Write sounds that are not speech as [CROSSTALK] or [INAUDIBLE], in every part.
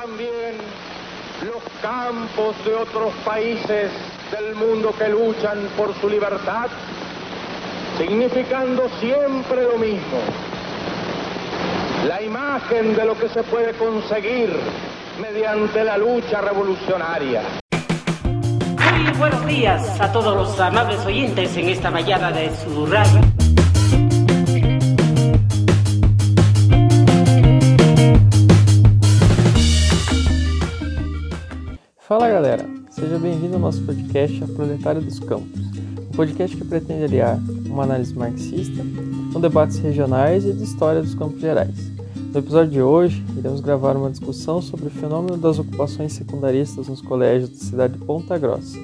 también los campos de otros países del mundo que luchan por su libertad, significando siempre lo mismo, la imagen de lo que se puede conseguir mediante la lucha revolucionaria. Muy buenos días a todos los amables oyentes en esta mañana de su radio. Fala galera, seja bem-vindo ao nosso podcast A Proletária dos Campos, um podcast que pretende aliar uma análise marxista com debates regionais e de história dos campos gerais. No episódio de hoje, iremos gravar uma discussão sobre o fenômeno das ocupações secundaristas nos colégios da cidade de Ponta Grossa.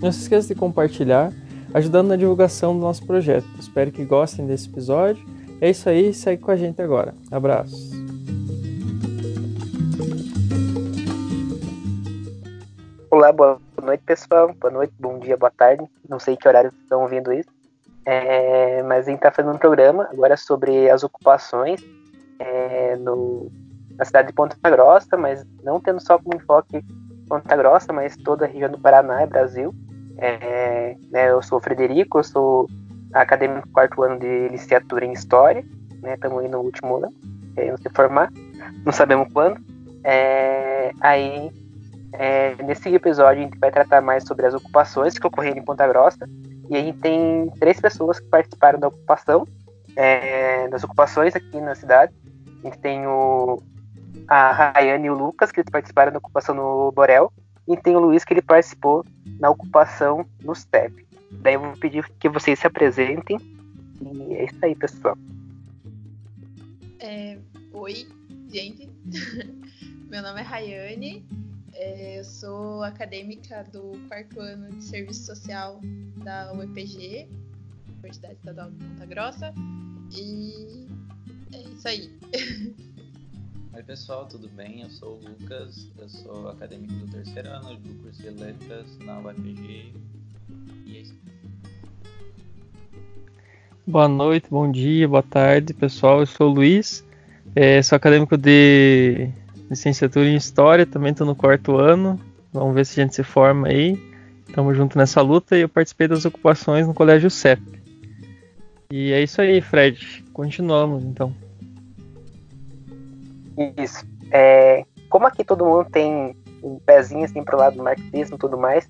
Não se esqueça de compartilhar, ajudando na divulgação do nosso projeto. Espero que gostem desse episódio. É isso aí, segue com a gente agora. Abraços! Olá, boa noite pessoal, boa noite, bom dia, boa tarde, não sei que horário estão ouvindo isso, é, mas a gente está fazendo um programa agora sobre as ocupações é, no, na cidade de Ponta Grossa, mas não tendo só como enfoque Ponta Grossa, mas toda a região do Paraná e Brasil. É, né, eu sou o Frederico, eu sou acadêmico do quarto ano de licenciatura em História, estamos né, aí no último ano, queremos se formar, não sabemos quando. É, aí é, nesse episódio a gente vai tratar mais sobre as ocupações que ocorreram em Ponta Grossa. E a gente tem três pessoas que participaram da ocupação, é, das ocupações aqui na cidade. A gente tem o, a Rayane e o Lucas, que participaram da ocupação no Borel. E tem o Luiz, que ele participou na ocupação no STEP. Daí eu vou pedir que vocês se apresentem. E é isso aí, pessoal. É, oi, gente. [LAUGHS] Meu nome é Rayane. É, eu sou acadêmica do quarto ano de Serviço Social da UEPG, Universidade Estadual de Ponta Grossa, e é isso aí. [LAUGHS] Oi pessoal, tudo bem? Eu sou o Lucas, eu sou acadêmico do terceiro ano do curso de Letras na UEPG, e é isso. Boa noite, bom dia, boa tarde pessoal, eu sou o Luiz, é, sou acadêmico de licenciatura em História, também estou no quarto ano. Vamos ver se a gente se forma aí. Estamos juntos nessa luta e eu participei das ocupações no Colégio CEP. E é isso aí, Fred. Continuamos então. Isso. É, como aqui todo mundo tem um pezinho assim pro lado do marxismo e tudo mais,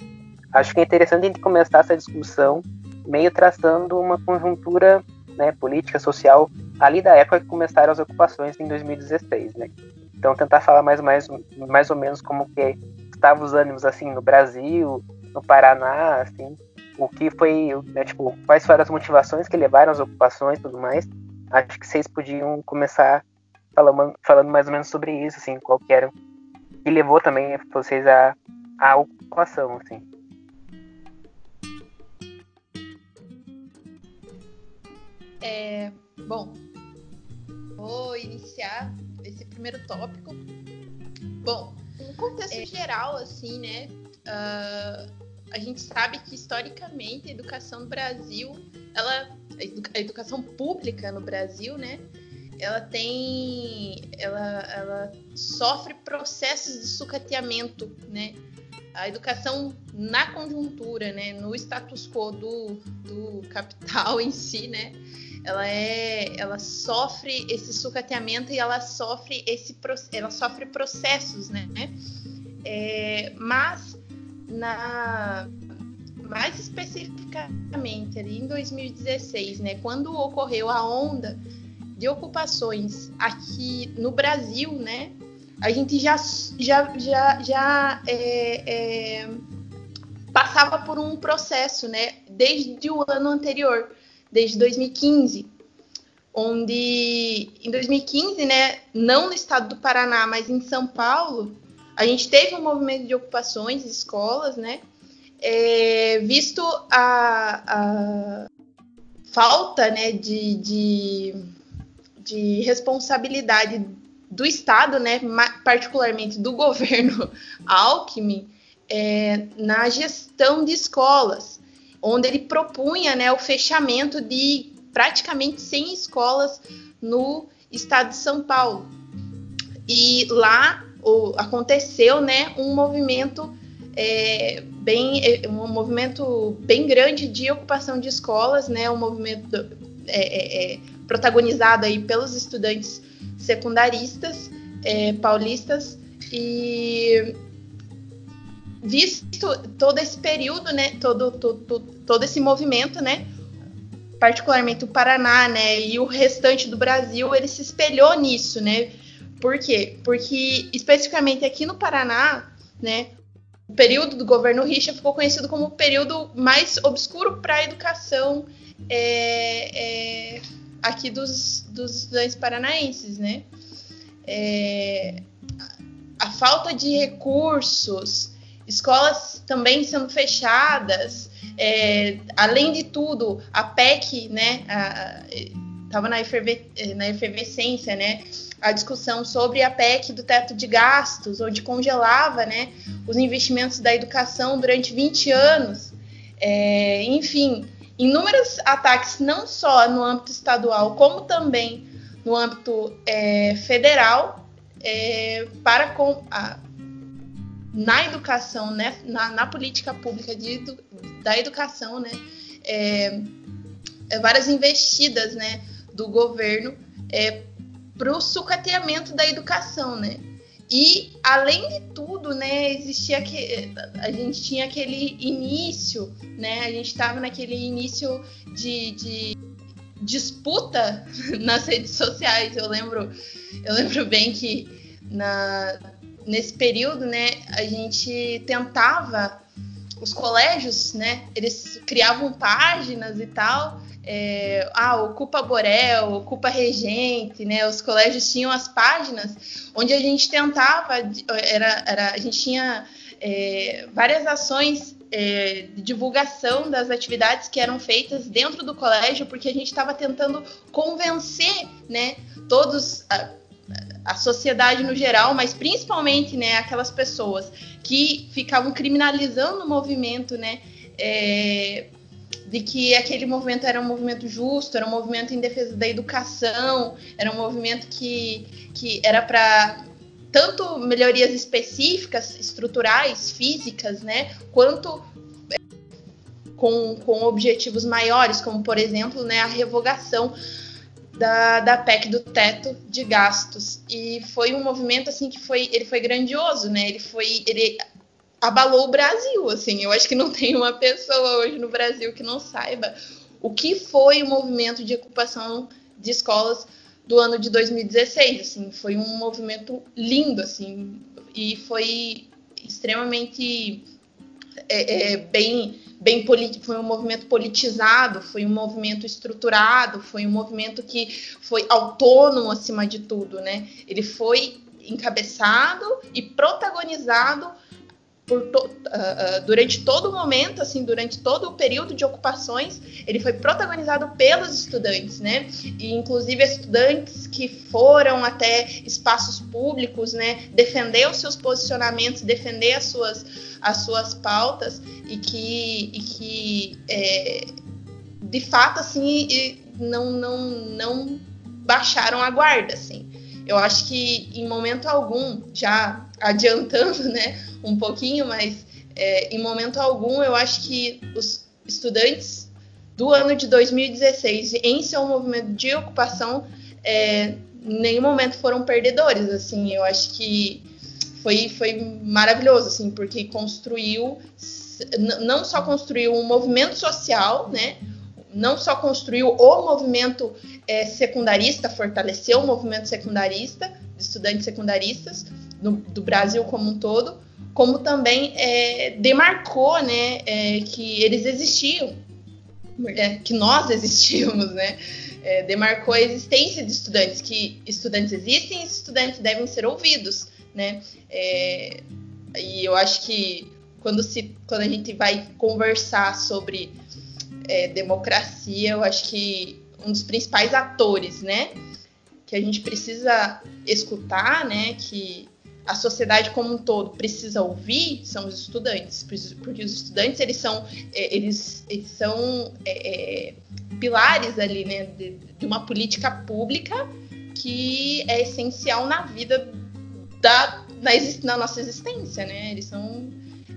acho que é interessante a gente começar essa discussão meio traçando uma conjuntura né, política, social, ali da época que começaram as ocupações em 2016, né? Então tentar falar mais, mais, mais ou menos como que estavam os ânimos assim no Brasil, no Paraná, assim, o que foi, né, tipo, quais foram as motivações que levaram às ocupações e tudo mais. Acho que vocês podiam começar falando, falando mais ou menos sobre isso, assim, qual que era e levou também vocês à, à ocupação, assim. É, bom, vou iniciar esse primeiro tópico. Bom, no contexto é, geral, assim, né? Uh, a gente sabe que historicamente a educação no Brasil, ela, a educação pública no Brasil, né? Ela tem, ela, ela sofre processos de sucateamento, né? A educação na conjuntura, né? No status quo do, do capital em si, né? ela é ela sofre esse sucateamento e ela sofre esse ela sofre processos né é, mas na mais especificamente ali em 2016 né quando ocorreu a onda de ocupações aqui no Brasil né a gente já já já, já é, é, passava por um processo né desde o ano anterior desde 2015, onde em 2015, né, não no estado do Paraná, mas em São Paulo, a gente teve um movimento de ocupações de escolas, né, é, visto a, a, falta, né, de, de, de responsabilidade do Estado, né, particularmente do governo [LAUGHS] Alckmin, é, na gestão de escolas onde ele propunha né, o fechamento de praticamente 100 escolas no estado de São Paulo. E lá o, aconteceu, né, um movimento é, bem é, um movimento bem grande de ocupação de escolas, né, um movimento é, é, é protagonizado aí pelos estudantes secundaristas paulistas e visto todo esse período, né, todo, todo, todo esse movimento, né, particularmente o Paraná, né, e o restante do Brasil, ele se espelhou nisso, né? Por quê? Porque especificamente aqui no Paraná, né, o período do governo Richa ficou conhecido como o período mais obscuro para a educação é, é, aqui dos, dos estudantes paranaenses, né? É, a falta de recursos, escolas também sendo fechadas, é, além de tudo, a PEC, né, estava na, eferve, na efervescência, né, a discussão sobre a PEC do teto de gastos, onde congelava, né, os investimentos da educação durante 20 anos, é, enfim, inúmeros ataques não só no âmbito estadual, como também no âmbito é, federal, é, para com a, na educação, né, na, na política pública de, da educação, né, é, é, várias investidas, né, do governo é, para o sucateamento da educação, né. E além de tudo, né, existia que a gente tinha aquele início, né, a gente estava naquele início de, de disputa [LAUGHS] nas redes sociais. Eu lembro, eu lembro bem que na, nesse período, né, a gente tentava os colégios, né, eles criavam páginas e tal. É, ah, ocupa Borel, ocupa Regente, né? Os colégios tinham as páginas onde a gente tentava, era, era a gente tinha é, várias ações é, de divulgação das atividades que eram feitas dentro do colégio, porque a gente estava tentando convencer, né, todos a, sociedade no geral, mas principalmente, né, aquelas pessoas que ficavam criminalizando o movimento, né, é, de que aquele movimento era um movimento justo, era um movimento em defesa da educação, era um movimento que, que era para tanto melhorias específicas, estruturais, físicas, né, quanto é, com, com objetivos maiores, como por exemplo, né, a revogação da, da PEC do teto de gastos. E foi um movimento assim que foi, ele foi grandioso, né? Ele foi, ele abalou o Brasil, assim. Eu acho que não [LAUGHS] tem uma pessoa hoje no Brasil que não saiba o que foi o movimento de ocupação de escolas do ano de 2016, assim, foi um movimento lindo, assim, e foi extremamente é, é, bem, bem foi um movimento politizado, foi um movimento estruturado, foi um movimento que foi autônomo acima de tudo, né? Ele foi encabeçado e protagonizado to, uh, durante todo o momento, assim, durante todo o período de ocupações, ele foi protagonizado pelos estudantes, né? E inclusive estudantes que foram até espaços públicos, né? Defender os seus posicionamentos, defender as suas, as suas pautas e que, e que é, de fato, assim, não, não, não baixaram a guarda, assim. Eu acho que em momento algum, já adiantando, [LAUGHS] né? Um pouquinho, mas é, em momento algum eu acho que os estudantes do ano de 2016 em seu movimento de ocupação é, em nenhum momento foram perdedores, assim, eu acho que foi, foi maravilhoso, assim, porque construiu, não só construiu um movimento social, né, não só construiu o movimento é, secundarista, fortaleceu o movimento secundarista, de estudantes secundaristas, do Brasil como um todo, como também é, demarcou né, é, que eles existiam, é, que nós [LAUGHS] existíamos, né? É, demarcou a existência de estudantes, que estudantes existem e estudantes devem ser ouvidos, né? É, e eu acho que quando, se, quando a gente vai conversar sobre é, democracia, eu acho que um dos principais atores, né? Que a gente precisa escutar, né? Que a sociedade como um todo precisa ouvir são os estudantes, porque os estudantes eles são é, eles, eles são é, é, pilares ali, né, de, de, uma política pública que é essencial na vida da, na, na, nossa existência, né? Eles são,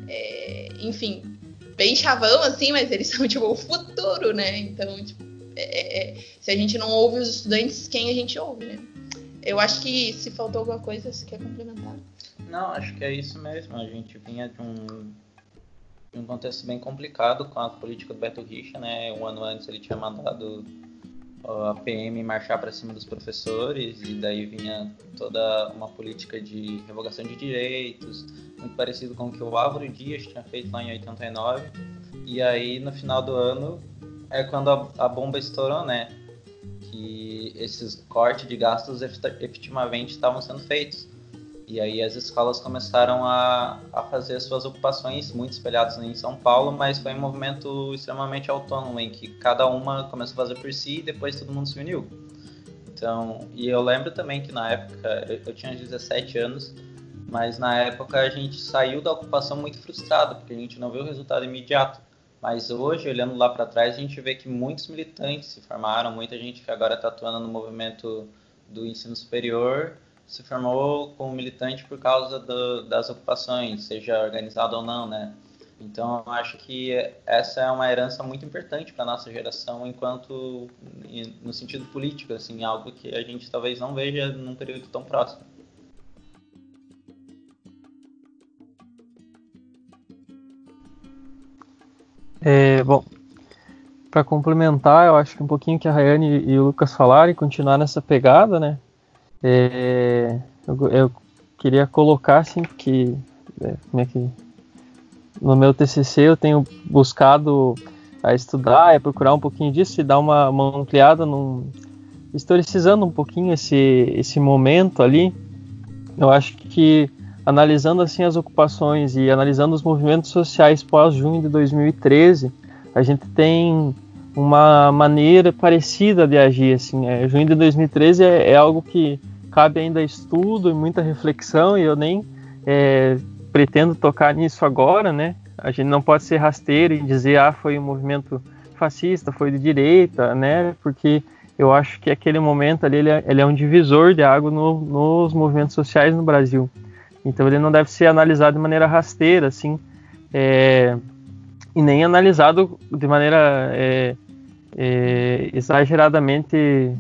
é, enfim, bem chavão, assim, mas eles [LAUGHS] são, tipo, o futuro, né? Então, tipo, é, é, se a gente não ouve os estudantes, quem a gente ouve, né? Eu acho que se faltou alguma coisa, você quer complementar? Não, acho que é isso mesmo. A gente vinha de um, de um contexto bem complicado com a política do Beto Richa, né? Um ano antes ele tinha mandado a PM marchar para cima dos professores e daí vinha toda uma política de revogação de direitos, muito parecido com o que o Álvaro Dias tinha feito lá em 89. E aí no final do ano é quando a, a bomba estourou, né? Que esses cortes de gastos efetivamente estavam sendo feitos. E aí as escolas começaram a, a fazer suas ocupações, muito espelhadas em São Paulo, mas foi um movimento extremamente autônomo, em que cada uma começou a fazer por si e depois todo mundo se uniu. Então, e eu lembro também que na época, eu, eu tinha 17 anos, mas na época a gente saiu da ocupação muito frustrado, porque a gente não viu o resultado imediato. Mas hoje, olhando lá para trás, a gente vê que muitos militantes se formaram, muita gente que agora está atuando no movimento do ensino superior se formou como militante por causa do, das ocupações, seja organizado ou não, né? Então, acho que essa é uma herança muito importante para nossa geração, enquanto no sentido político, assim, algo que a gente talvez não veja num período tão próximo. É, bom, para complementar, eu acho que um pouquinho que a Rayane e o Lucas falaram e continuar nessa pegada, né? É, eu, eu, queria colocar assim que, é, como é que no meu TCC eu tenho buscado a estudar, a procurar um pouquinho disso e dar uma, uma ampliada, num, historicizando um pouquinho esse, esse momento ali. Eu acho que analisando assim as ocupações e analisando os movimentos sociais pós junho de 2013, a gente tem uma maneira parecida de agir assim. É, junho de 2013 é, é algo que cabe ainda estudo e muita reflexão, e eu nem é, pretendo tocar nisso agora, né? A gente não pode ser rasteiro e dizer, ah, foi um movimento fascista, foi de direita, né? Porque eu acho que aquele momento ali ele é, ele é um divisor de água no, nos movimentos sociais no Brasil. Então ele não deve ser analisado de maneira rasteira, assim, é, e nem analisado de maneira é, é, exageradamente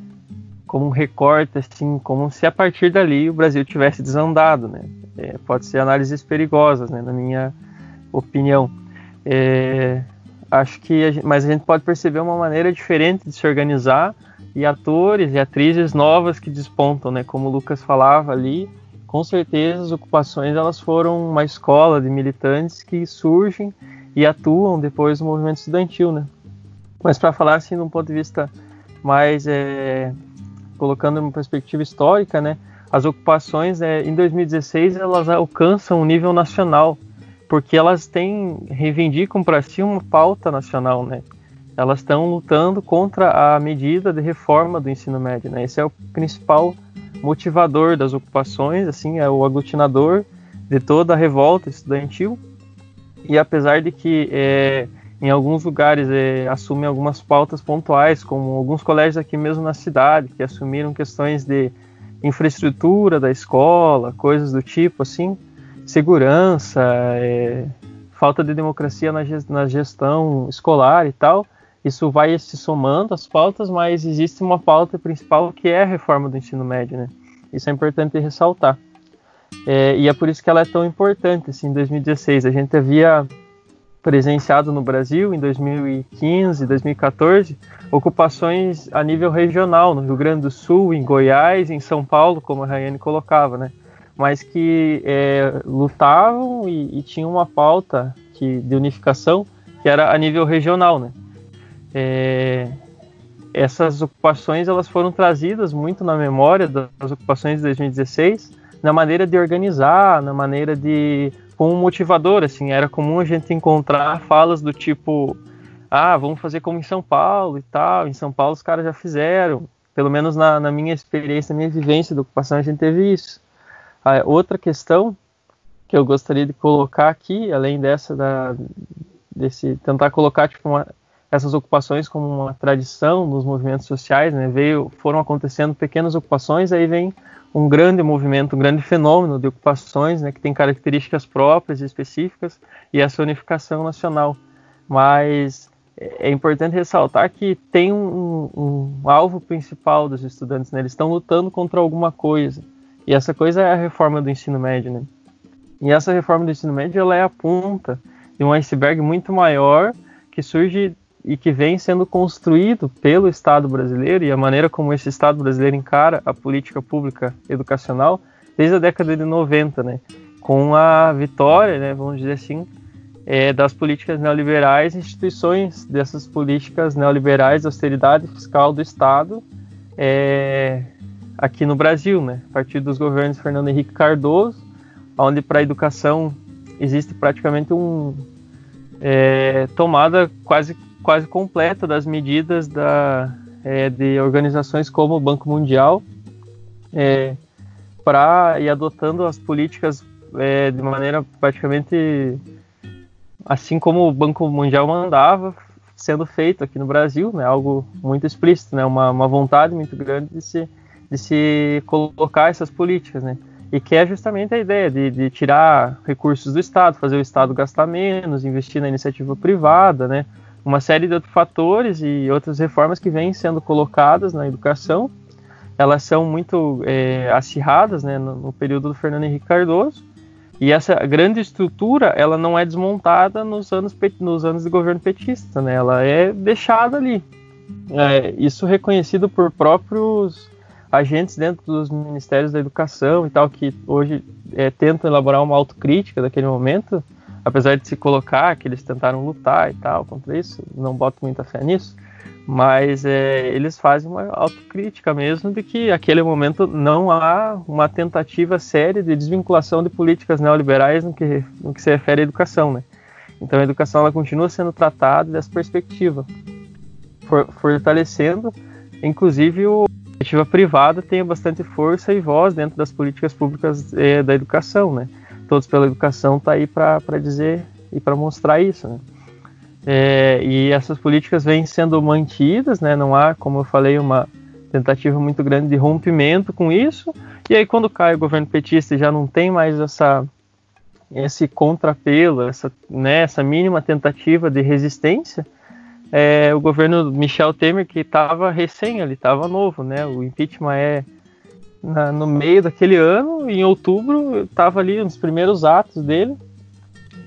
como um recorte, assim, como se a partir dali o Brasil tivesse desandado, né? É, pode ser análises perigosas, né, na minha opinião. É, acho que, a gente, mas a gente pode perceber uma maneira diferente de se organizar e atores e atrizes novas que despontam, né? Como o Lucas falava ali, com certeza as ocupações elas foram uma escola de militantes que surgem e atuam depois do movimento estudantil, né? Mas para falar assim, de um ponto de vista mais é, colocando uma perspectiva histórica, né, as ocupações é, em 2016 elas alcançam um nível nacional, porque elas têm reivindicam para si uma pauta nacional, né? Elas estão lutando contra a medida de reforma do ensino médio, né? Esse é o principal motivador das ocupações, assim, é o aglutinador de toda a revolta estudantil. E apesar de que é, em alguns lugares é, assumem algumas pautas pontuais, como alguns colégios aqui mesmo na cidade, que assumiram questões de infraestrutura da escola, coisas do tipo, assim, segurança, é, falta de democracia na gestão escolar e tal. Isso vai se somando às pautas, mas existe uma pauta principal que é a reforma do ensino médio, né? Isso é importante ressaltar. É, e é por isso que ela é tão importante. Assim, em 2016 a gente havia presenciado no Brasil em 2015, 2014, ocupações a nível regional, no Rio Grande do Sul, em Goiás, em São Paulo, como a Rayane colocava, né? Mas que é, lutavam e, e tinham uma pauta que, de unificação que era a nível regional, né? É, essas ocupações elas foram trazidas muito na memória das ocupações de 2016, na maneira de organizar, na maneira de como motivador, assim, era comum a gente encontrar falas do tipo, ah, vamos fazer como em São Paulo e tal, em São Paulo os caras já fizeram, pelo menos na, na minha experiência, na minha vivência da ocupação, a gente teve isso. A outra questão que eu gostaria de colocar aqui, além dessa da, desse tentar colocar tipo uma, essas ocupações como uma tradição nos movimentos sociais, né? Veio, foram acontecendo pequenas ocupações, aí vem um grande movimento, um grande fenômeno de ocupações, né, que tem características próprias e específicas, e essa unificação nacional. Mas é importante ressaltar que tem um, um, alvo principal dos estudantes, né? eles estão lutando contra alguma coisa, e essa coisa é a reforma do ensino médio. Né? E essa reforma do ensino médio ela é a ponta de um iceberg muito maior que surge e que vem sendo construído pelo Estado brasileiro e a maneira como esse Estado brasileiro encara a política pública educacional desde a década de 90, né? Com a vitória, né, vamos dizer assim, é, das políticas neoliberais, instituições dessas políticas neoliberais de austeridade fiscal do Estado é, aqui no Brasil, né? A partir dos governos Fernando Henrique Cardoso, onde para a educação existe praticamente um é, tomada quase quase completa das medidas da, é, de organizações como o Banco Mundial é, para ir adotando as políticas é, de maneira praticamente assim como o Banco Mundial mandava sendo feito aqui no Brasil, né, algo muito explícito, né, uma, uma vontade muito grande de se, de se colocar essas políticas, né, e que é justamente a ideia de, de tirar recursos do Estado, fazer o Estado gastar menos, investir na iniciativa privada, né, uma série de outros fatores e outras reformas que vêm sendo colocadas na educação. Elas são muito é, acirradas né, no, no, período do Fernando Henrique Cardoso. E essa grande estrutura ela não é desmontada nos anos, nos anos de governo petista, né? ela é deixada ali. É, isso reconhecido por próprios agentes dentro dos ministérios da educação e tal, que hoje é, tentam elaborar uma autocrítica daquele momento, apesar de se colocar que eles tentaram lutar e tal contra isso, não boto muita fé nisso, mas é, eles fazem uma autocrítica mesmo de que aquele momento não há uma tentativa séria de desvinculação de políticas neoliberais no que, no que se refere à educação, né? Então a educação ela continua sendo tratada dessa perspectiva, for, fortalecendo, inclusive o a iniciativa privada tem bastante força e voz dentro das políticas públicas é, da educação, né? Todos pela Educação está aí para dizer e para mostrar isso. Né? É, e essas políticas vêm sendo mantidas, né? não há, como eu falei, uma tentativa muito grande de rompimento com isso. E aí, quando cai o governo petista e já não tem mais essa, esse contrapelo, essa, né, essa mínima tentativa de resistência, é, o governo Michel Temer, que estava recém, ele estava novo, né? O impeachment é na, no meio daquele ano, em outubro, estava ali nos primeiros atos dele,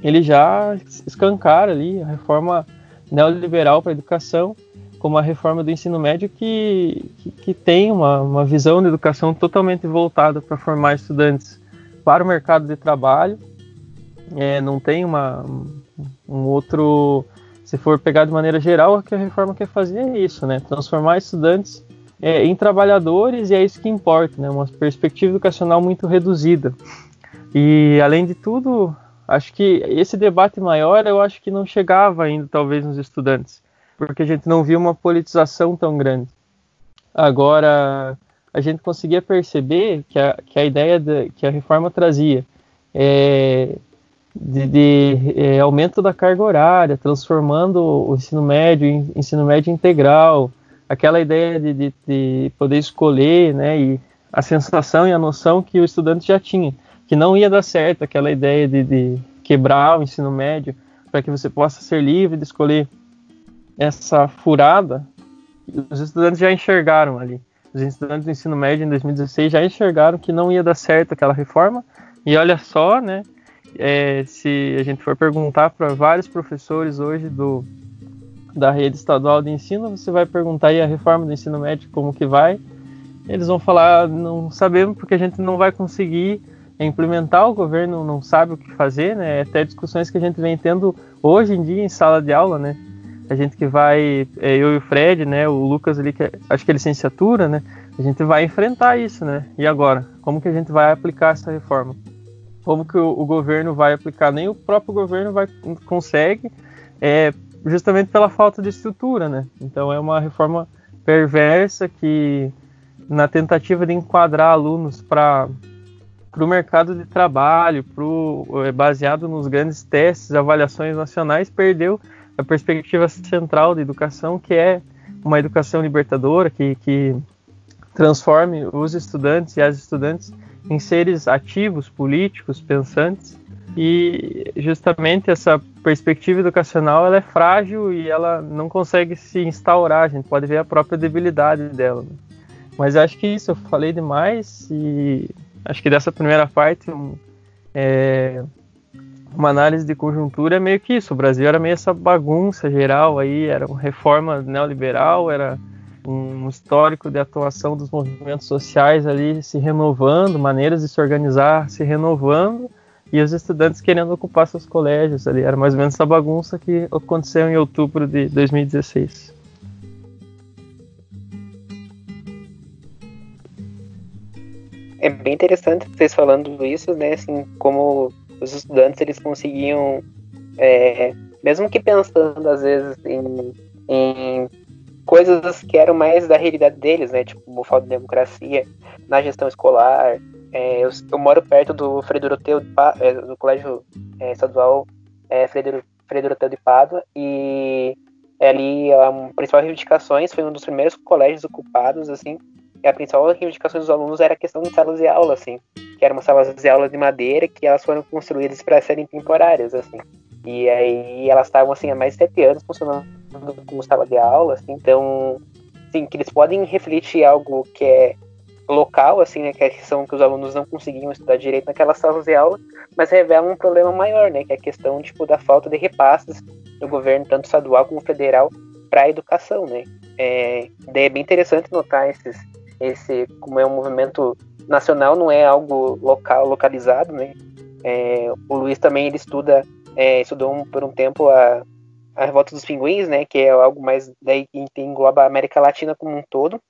ele já escancara ali a reforma neoliberal para a educação, como a reforma do ensino médio que, que, que tem uma, uma visão de educação totalmente voltada para formar estudantes para o mercado de trabalho, é, não tem uma, um outro se for pegar de maneira geral, o que a reforma quer fazer é isso, né? Transformar estudantes é, em trabalhadores e é isso que importa, né? Uma perspectiva educacional muito reduzida. E além de tudo, acho que esse debate maior eu acho que não chegava ainda talvez nos estudantes, porque a gente não via uma politização tão grande. Agora a gente conseguia perceber que a, que a ideia de, que a reforma trazia é, de, de é, aumento da carga horária, transformando o ensino médio em ensino médio integral, aquela ideia de, de, de, poder escolher, né, e a sensação e a noção que o estudante já tinha, que não ia dar certo aquela ideia de, de quebrar o ensino médio para que você possa ser livre de escolher essa furada, os estudantes já enxergaram ali. Os estudantes do ensino médio em 2016 já enxergaram que não ia dar certo aquela reforma, e olha só, né, é, se a gente for perguntar para vários professores hoje do, da rede estadual de ensino, você vai perguntar aí a reforma do ensino médio como que vai, eles vão falar, não sabemos porque a gente não vai conseguir implementar, o governo não sabe o que fazer, né? É até discussões que a gente vem tendo hoje em dia em sala de aula, né? A gente que vai, é, eu e o Fred, né? O Lucas ali, que é, acho que é licenciatura, né? A gente vai enfrentar isso, né? E agora? Como que a gente vai aplicar essa reforma? Como que o, o governo vai aplicar? Nem o próprio governo vai consegue, é, justamente pela falta de estrutura, né? Então é uma reforma perversa que, na tentativa de enquadrar alunos para o mercado de trabalho, pro, é, baseado nos grandes testes, avaliações nacionais, perdeu a perspectiva central da educação, que é uma educação libertadora, que, que transforme os estudantes e as estudantes em seres ativos, políticos, pensantes. E justamente essa perspectiva educacional ela é frágil e ela não consegue se instaurar. A gente pode ver a própria debilidade dela. Né? Mas acho que isso eu falei demais e acho que dessa primeira parte um, é, uma análise de conjuntura é meio que isso. O Brasil era meio essa bagunça geral aí, era uma reforma neoliberal, era um histórico de atuação dos movimentos sociais ali se renovando, maneiras de se organizar se renovando, e os estudantes querendo ocupar seus colégios ali. Era mais ou menos essa bagunça que aconteceu em outubro de 2016. É bem interessante vocês falando isso, né? Assim, como os estudantes eles conseguiam, é, mesmo que pensando às vezes em, em coisas que eram mais da realidade deles, né? Tipo, falta de democracia na gestão escolar. É, eu, eu, moro perto do Frei Doroteu, é, do colégio é, estadual é, Frei, Doroteu de Pádua, e ali a principal reivindicações foi um dos primeiros colégios ocupados, assim, e a principal reivindicação dos alunos era a questão de salas de aula, assim, que eram salas de aula de madeira que elas foram construídas para serem temporárias, assim. E aí elas estavam assim há mais de sete anos funcionando como sala de aula, assim, então, sim, que eles podem refletir algo que é local, assim, né, que é questão que os alunos não conseguiam estudar direito naquelas salas de aula, mas revelam um problema maior, né, que é a questão tipo da falta de repasses do governo tanto estadual como federal para a educação, né. É, é bem interessante notar esses, esse como é um movimento nacional, não é algo local, localizado, né. É, o Luiz também ele estuda é, estudou um, por um tempo a, a Revolta dos Pinguins, né, que é algo mais daí que engloba a América Latina como um todo.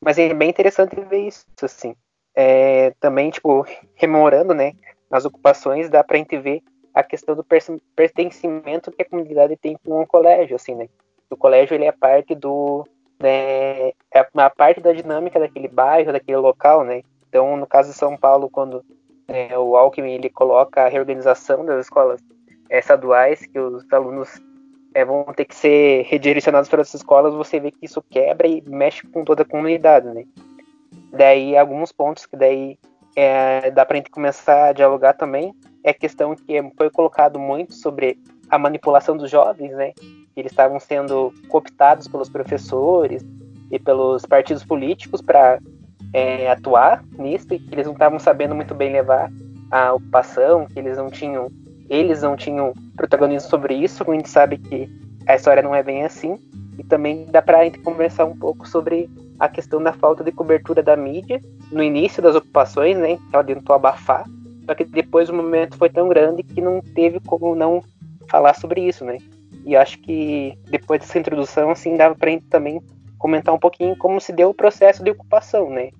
Mas é bem interessante ver isso, assim. É, também, tipo, rememorando, né, as ocupações, dá pra gente ver a questão do pertencimento que a comunidade tem com o colégio, assim, né. O colégio, ele é parte do... Né, é uma parte da dinâmica daquele bairro, daquele local, né. Então, no caso de São Paulo, quando é, o Alckmin ele coloca a reorganização das escolas é, estaduais, que os alunos é, vão ter que ser redirecionados para essas escolas, você vê que isso quebra e mexe com toda a comunidade, né? Daí, alguns pontos que daí é, dá para a gente começar a dialogar também é a questão que foi colocado muito sobre a manipulação dos jovens, né? Eles estavam sendo cooptados pelos professores e pelos partidos políticos para é, atuar nisso e que eles não estavam sabendo muito bem levar a ocupação, que eles não tinham eles não tinham protagonismo sobre isso, a gente sabe que a história não é bem assim. E também dá para a gente conversar um pouco sobre a questão da falta de cobertura da mídia no início das ocupações, né? Ela tentou abafar, só que depois o movimento foi tão grande que não teve como não falar sobre isso, né? E acho que depois dessa introdução, assim, dava para a gente também comentar um pouquinho como se deu o processo de ocupação, né?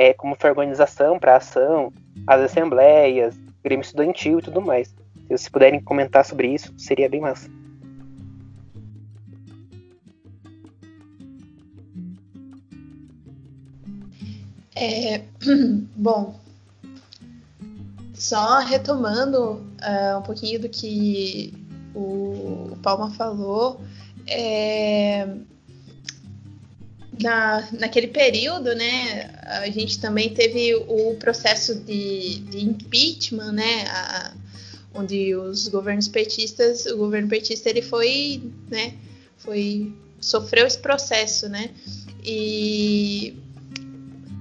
É, como foi a organização para a ação, as assembleias, Grêmio Estudantil e tudo mais. Se vocês puderem comentar sobre isso, seria bem massa. É, [CLEARS THROAT] bom, só retomando uh, um pouquinho do que o Palma falou, é, na, naquele período, né, a gente também teve o processo de, de impeachment, né, a, onde os governos petistas, o governo petista ele foi, né, foi sofreu esse processo, né, e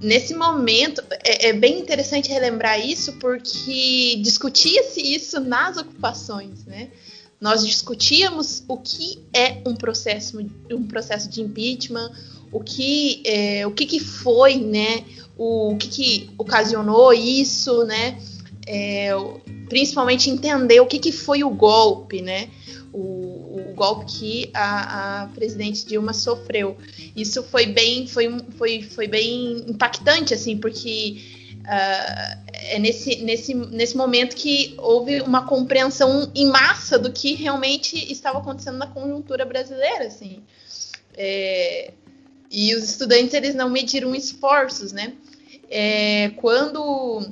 nesse momento é, é bem interessante relembrar isso porque discutia-se isso nas ocupações, né, nós discutíamos o que é um processo, um processo de impeachment, o que, é, o que, que foi, né? O, o que, que ocasionou isso, né? É, principalmente entender o que, que foi o golpe, né? O, o golpe que a, a, presidente Dilma sofreu. Isso foi bem, foi, foi, foi bem impactante, assim, porque uh, é nesse, nesse, nesse momento que houve uma compreensão em massa do que realmente estava acontecendo na conjuntura brasileira, assim. É, e os estudantes eles não mediram esforços, né? É, quando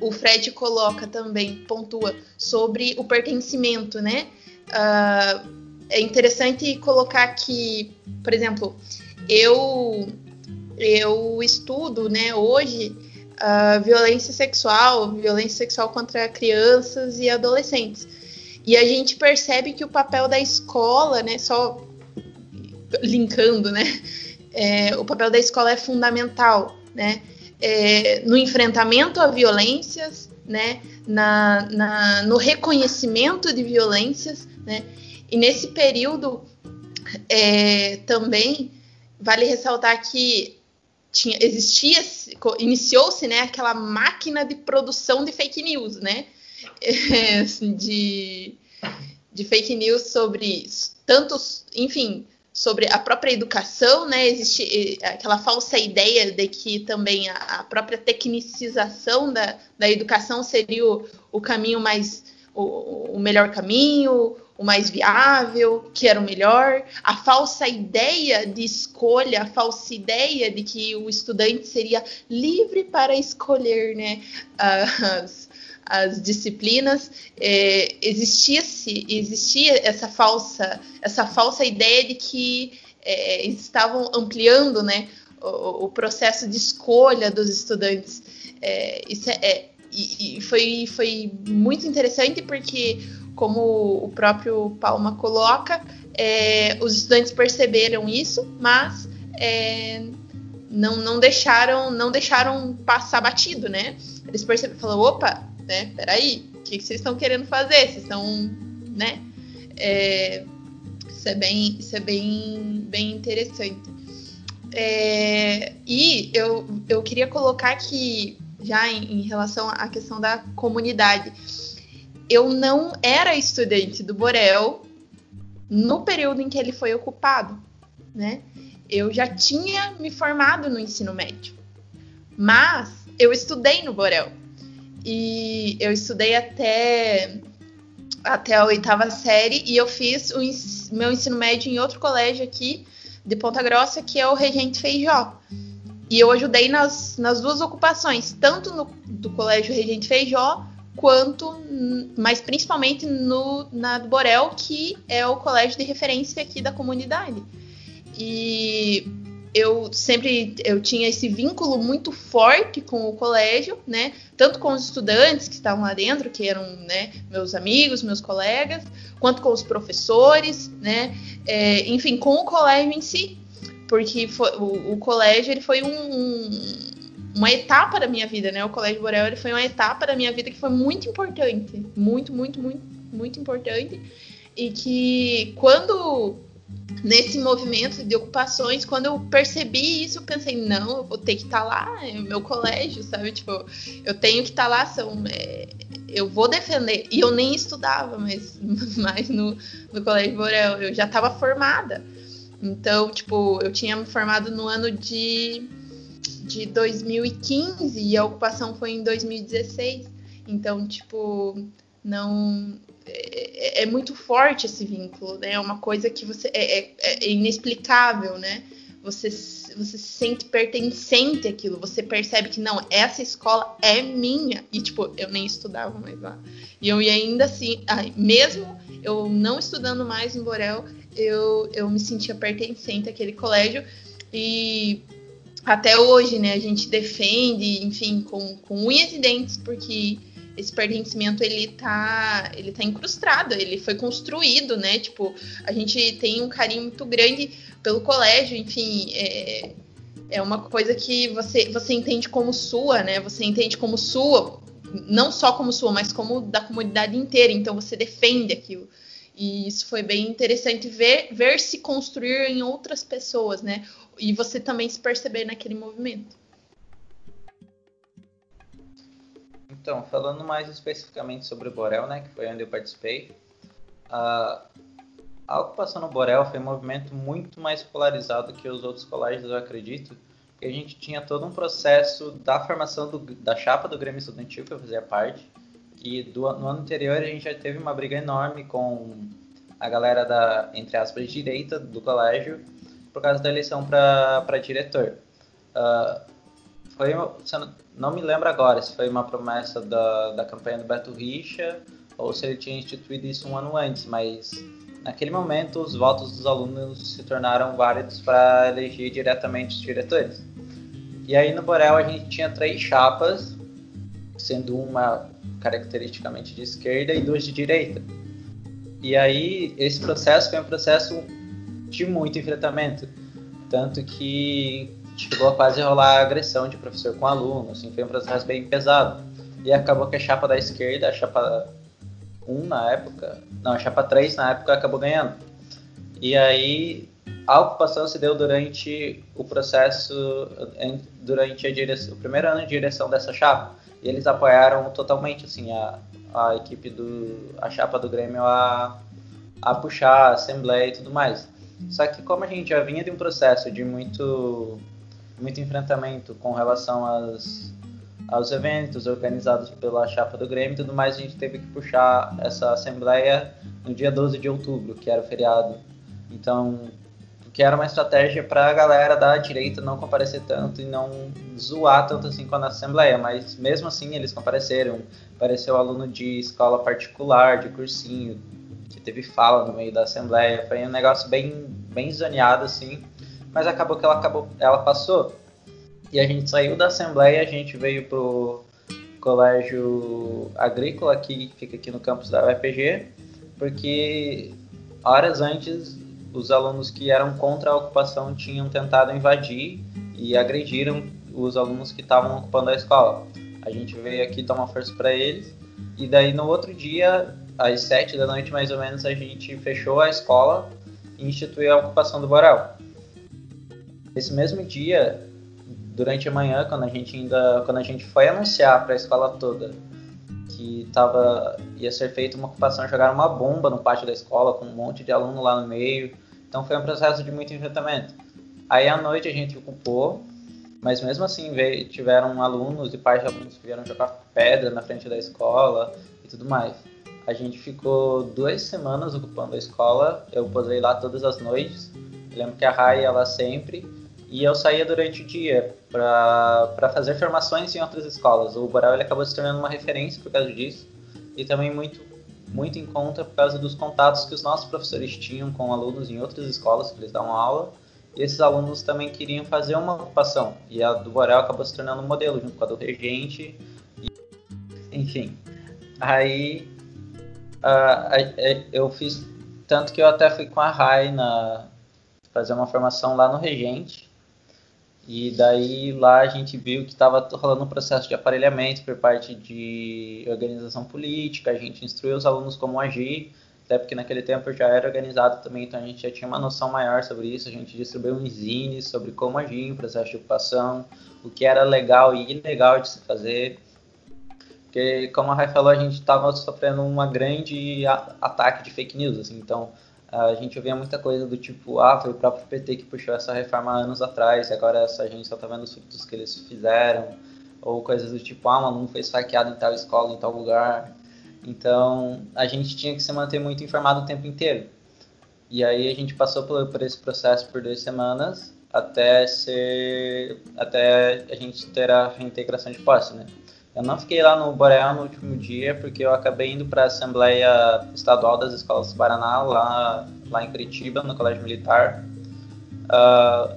o Fred coloca também, pontua sobre o pertencimento, né? uh, é interessante colocar que, por exemplo, eu eu estudo, né, hoje uh, violência sexual, violência sexual contra crianças e adolescentes. E a gente percebe que o papel da escola, né, só linkando, né, é, o papel da escola é fundamental, né, é, no enfrentamento a violências, né, na, na, no reconhecimento de violências, né, e nesse período é, também vale ressaltar que tinha, existia, iniciou-se, né, aquela máquina de produção de fake news, né, é, de, de fake news sobre tantos, enfim, sobre a própria educação, né? Existe aquela falsa ideia de que também a, própria tecnicização da, da educação seria o, o caminho mais o, o, melhor caminho, o mais viável, que era o melhor, a falsa ideia de escolha, a falsa ideia de que o estudante seria livre para escolher né, as, as disciplinas, é, existia, existia essa falsa, essa falsa ideia de que é, estavam ampliando né, o, o, processo de escolha dos estudantes. É, isso é, é e, e, foi, foi muito interessante porque, como o próprio Palma coloca, é, os estudantes perceberam isso, mas é, não, não deixaram não deixaram passar batido, né? Eles perceberam, falou, opa, né? Peraí, o que, que vocês estão querendo fazer? Vocês estão, né? É, isso é bem, isso é bem, bem interessante. É, e eu, eu queria colocar aqui, já em, em relação à questão da comunidade, eu não era estudante do Borel no período em que ele foi ocupado, né? Eu já tinha me formado no ensino médio, mas eu estudei no Borel. E eu estudei até até a oitava série e eu fiz o meu ensino médio em outro colégio aqui de Ponta Grossa, que é o Regente Feijó. E eu ajudei nas, nas duas ocupações, tanto no do colégio Regente Feijó, quanto, mas principalmente no, na do Borel, que é o colégio de referência aqui da comunidade. E eu sempre eu tinha esse vínculo muito forte com o colégio, né? Tanto com os estudantes que estavam lá dentro, que eram né, meus amigos, meus colegas, quanto com os professores, né? É, enfim, com o colégio em si, porque foi, o, o, colégio ele foi um, um, uma etapa da minha vida, né? O colégio Borel ele foi uma etapa da minha vida que foi muito importante, muito, muito, muito, muito importante e que quando nesse movimento de ocupações, quando eu percebi isso, eu pensei, não, eu vou ter que estar tá lá, é meu colégio, sabe? Tipo, eu tenho que estar tá lá, são, é, eu vou defender. E eu nem estudava, mas, [LAUGHS] mas no, no Colégio Borel, eu já estava formada. Então, tipo, eu tinha me formado no ano de, de 2015 e a ocupação foi em 2016. Então, tipo, não é, é, muito forte esse vínculo, né? É uma coisa que você é, é, é, inexplicável, né? Você, você se sente pertencente àquilo, você percebe que não, essa escola é minha. E, tipo, eu nem estudava mais lá. E eu e ainda assim, mesmo eu não estudando mais em Borel, eu, eu me sentia pertencente àquele colégio. E até hoje, né, a gente defende, enfim, com, com unhas e dentes, porque esse pertencimento ele tá, ele tá incrustado, ele foi construído, né? Tipo, a gente tem um carinho muito grande pelo colégio, enfim, é, é uma coisa que você, você entende como sua, né? Você entende como sua, não só como sua, mas como da comunidade inteira. Então você defende aquilo. E isso foi bem interessante ver, ver se construir em outras pessoas, né? E você também se perceber naquele movimento. Então, falando mais especificamente sobre o Borel, né, que foi onde eu participei, a, a ocupação no Borel foi um movimento muito mais polarizado que os outros colégios, eu acredito, que a gente tinha todo um processo da formação do, da chapa do Grêmio Estudantil, que eu fazia parte, e do, no ano anterior a gente já teve uma briga enorme com a galera da, entre aspas, direita do colégio, por causa da eleição para diretor. Uh, foi, não me lembro agora se foi uma promessa da, da campanha do Beto Richa ou se ele tinha instituído isso um ano antes, mas naquele momento os votos dos alunos se tornaram válidos para eleger diretamente os diretores. E aí no Borel a gente tinha três chapas, sendo uma caracteristicamente de esquerda e duas de direita. E aí esse processo foi um processo de muito enfrentamento, tanto que chegou a quase rolar agressão de professor com aluno, assim, foi um processo bem pesado. E acabou que a chapa da esquerda, a chapa 1 na época, não, a chapa 3 na época acabou ganhando. E aí a ocupação se deu durante o processo, durante direção, o primeiro ano de direção dessa chapa. E eles apoiaram totalmente assim a, a equipe do a chapa do Grêmio a, a puxar a assembleia e tudo mais. Só que como a gente já vinha de um processo de muito muito enfrentamento com relação às, aos eventos organizados pela chapa do Grêmio e tudo mais, a gente teve que puxar essa assembleia no dia 12 de outubro, que era o feriado. Então, que era uma estratégia para a galera da direita não comparecer tanto e não zoar tanto assim com a assembleia, mas mesmo assim eles compareceram. Apareceu aluno de escola particular, de cursinho, que teve fala no meio da assembleia. Foi um negócio bem, bem zoneado assim mas acabou que ela acabou, ela passou. E a gente saiu da assembleia, a gente veio pro colégio agrícola que fica aqui no campus da UFPG, porque horas antes os alunos que eram contra a ocupação tinham tentado invadir e agrediram os alunos que estavam ocupando a escola. A gente veio aqui tomar força para eles e daí no outro dia, às sete da noite mais ou menos, a gente fechou a escola e instituiu a ocupação do Borel. Esse mesmo dia, durante a manhã, quando a gente ainda, quando a gente foi anunciar para a escola toda que tava, ia ser feita uma ocupação, jogaram uma bomba no pátio da escola com um monte de aluno lá no meio. Então foi um processo de muito enfrentamento. Aí à noite a gente ocupou, mas mesmo assim veio, tiveram alunos e pais de alunos que vieram jogar pedra na frente da escola e tudo mais. A gente ficou duas semanas ocupando a escola, eu posei lá todas as noites. Eu lembro que a Rai, ela sempre e eu saía durante o dia para fazer formações em outras escolas. O Borel ele acabou se tornando uma referência por causa disso. E também muito muito em conta por causa dos contatos que os nossos professores tinham com alunos em outras escolas que eles davam aula. E esses alunos também queriam fazer uma ocupação. E a do Borel acabou se tornando um modelo junto com a do Regente. E, enfim. Aí uh, eu fiz tanto que eu até fui com a Rai na fazer uma formação lá no Regente e daí lá a gente viu que estava rolando um processo de aparelhamento por parte de organização política, a gente instruiu os alunos como agir, até porque naquele tempo já era organizado também, então a gente já tinha uma noção maior sobre isso, a gente distribuiu um zine sobre como agir em processo de ocupação, o que era legal e ilegal de se fazer, porque como a Rai falou, a gente estava sofrendo uma grande ataque de fake news, assim, então a gente ouvia muita coisa do tipo, ah, foi o próprio PT que puxou essa reforma anos atrás, e agora essa gente só tá vendo os frutos que eles fizeram, ou coisas do tipo, ah, um aluno foi esfaqueado em tal escola, em tal lugar. Então, a gente tinha que se manter muito informado o tempo inteiro. E aí a gente passou por, por esse processo por duas semanas, até ser, até a gente ter a reintegração de posse, né? Eu não fiquei lá no Boreal no último dia, porque eu acabei indo para a Assembleia Estadual das Escolas do Paraná, lá, lá em Curitiba, no Colégio Militar. Uh,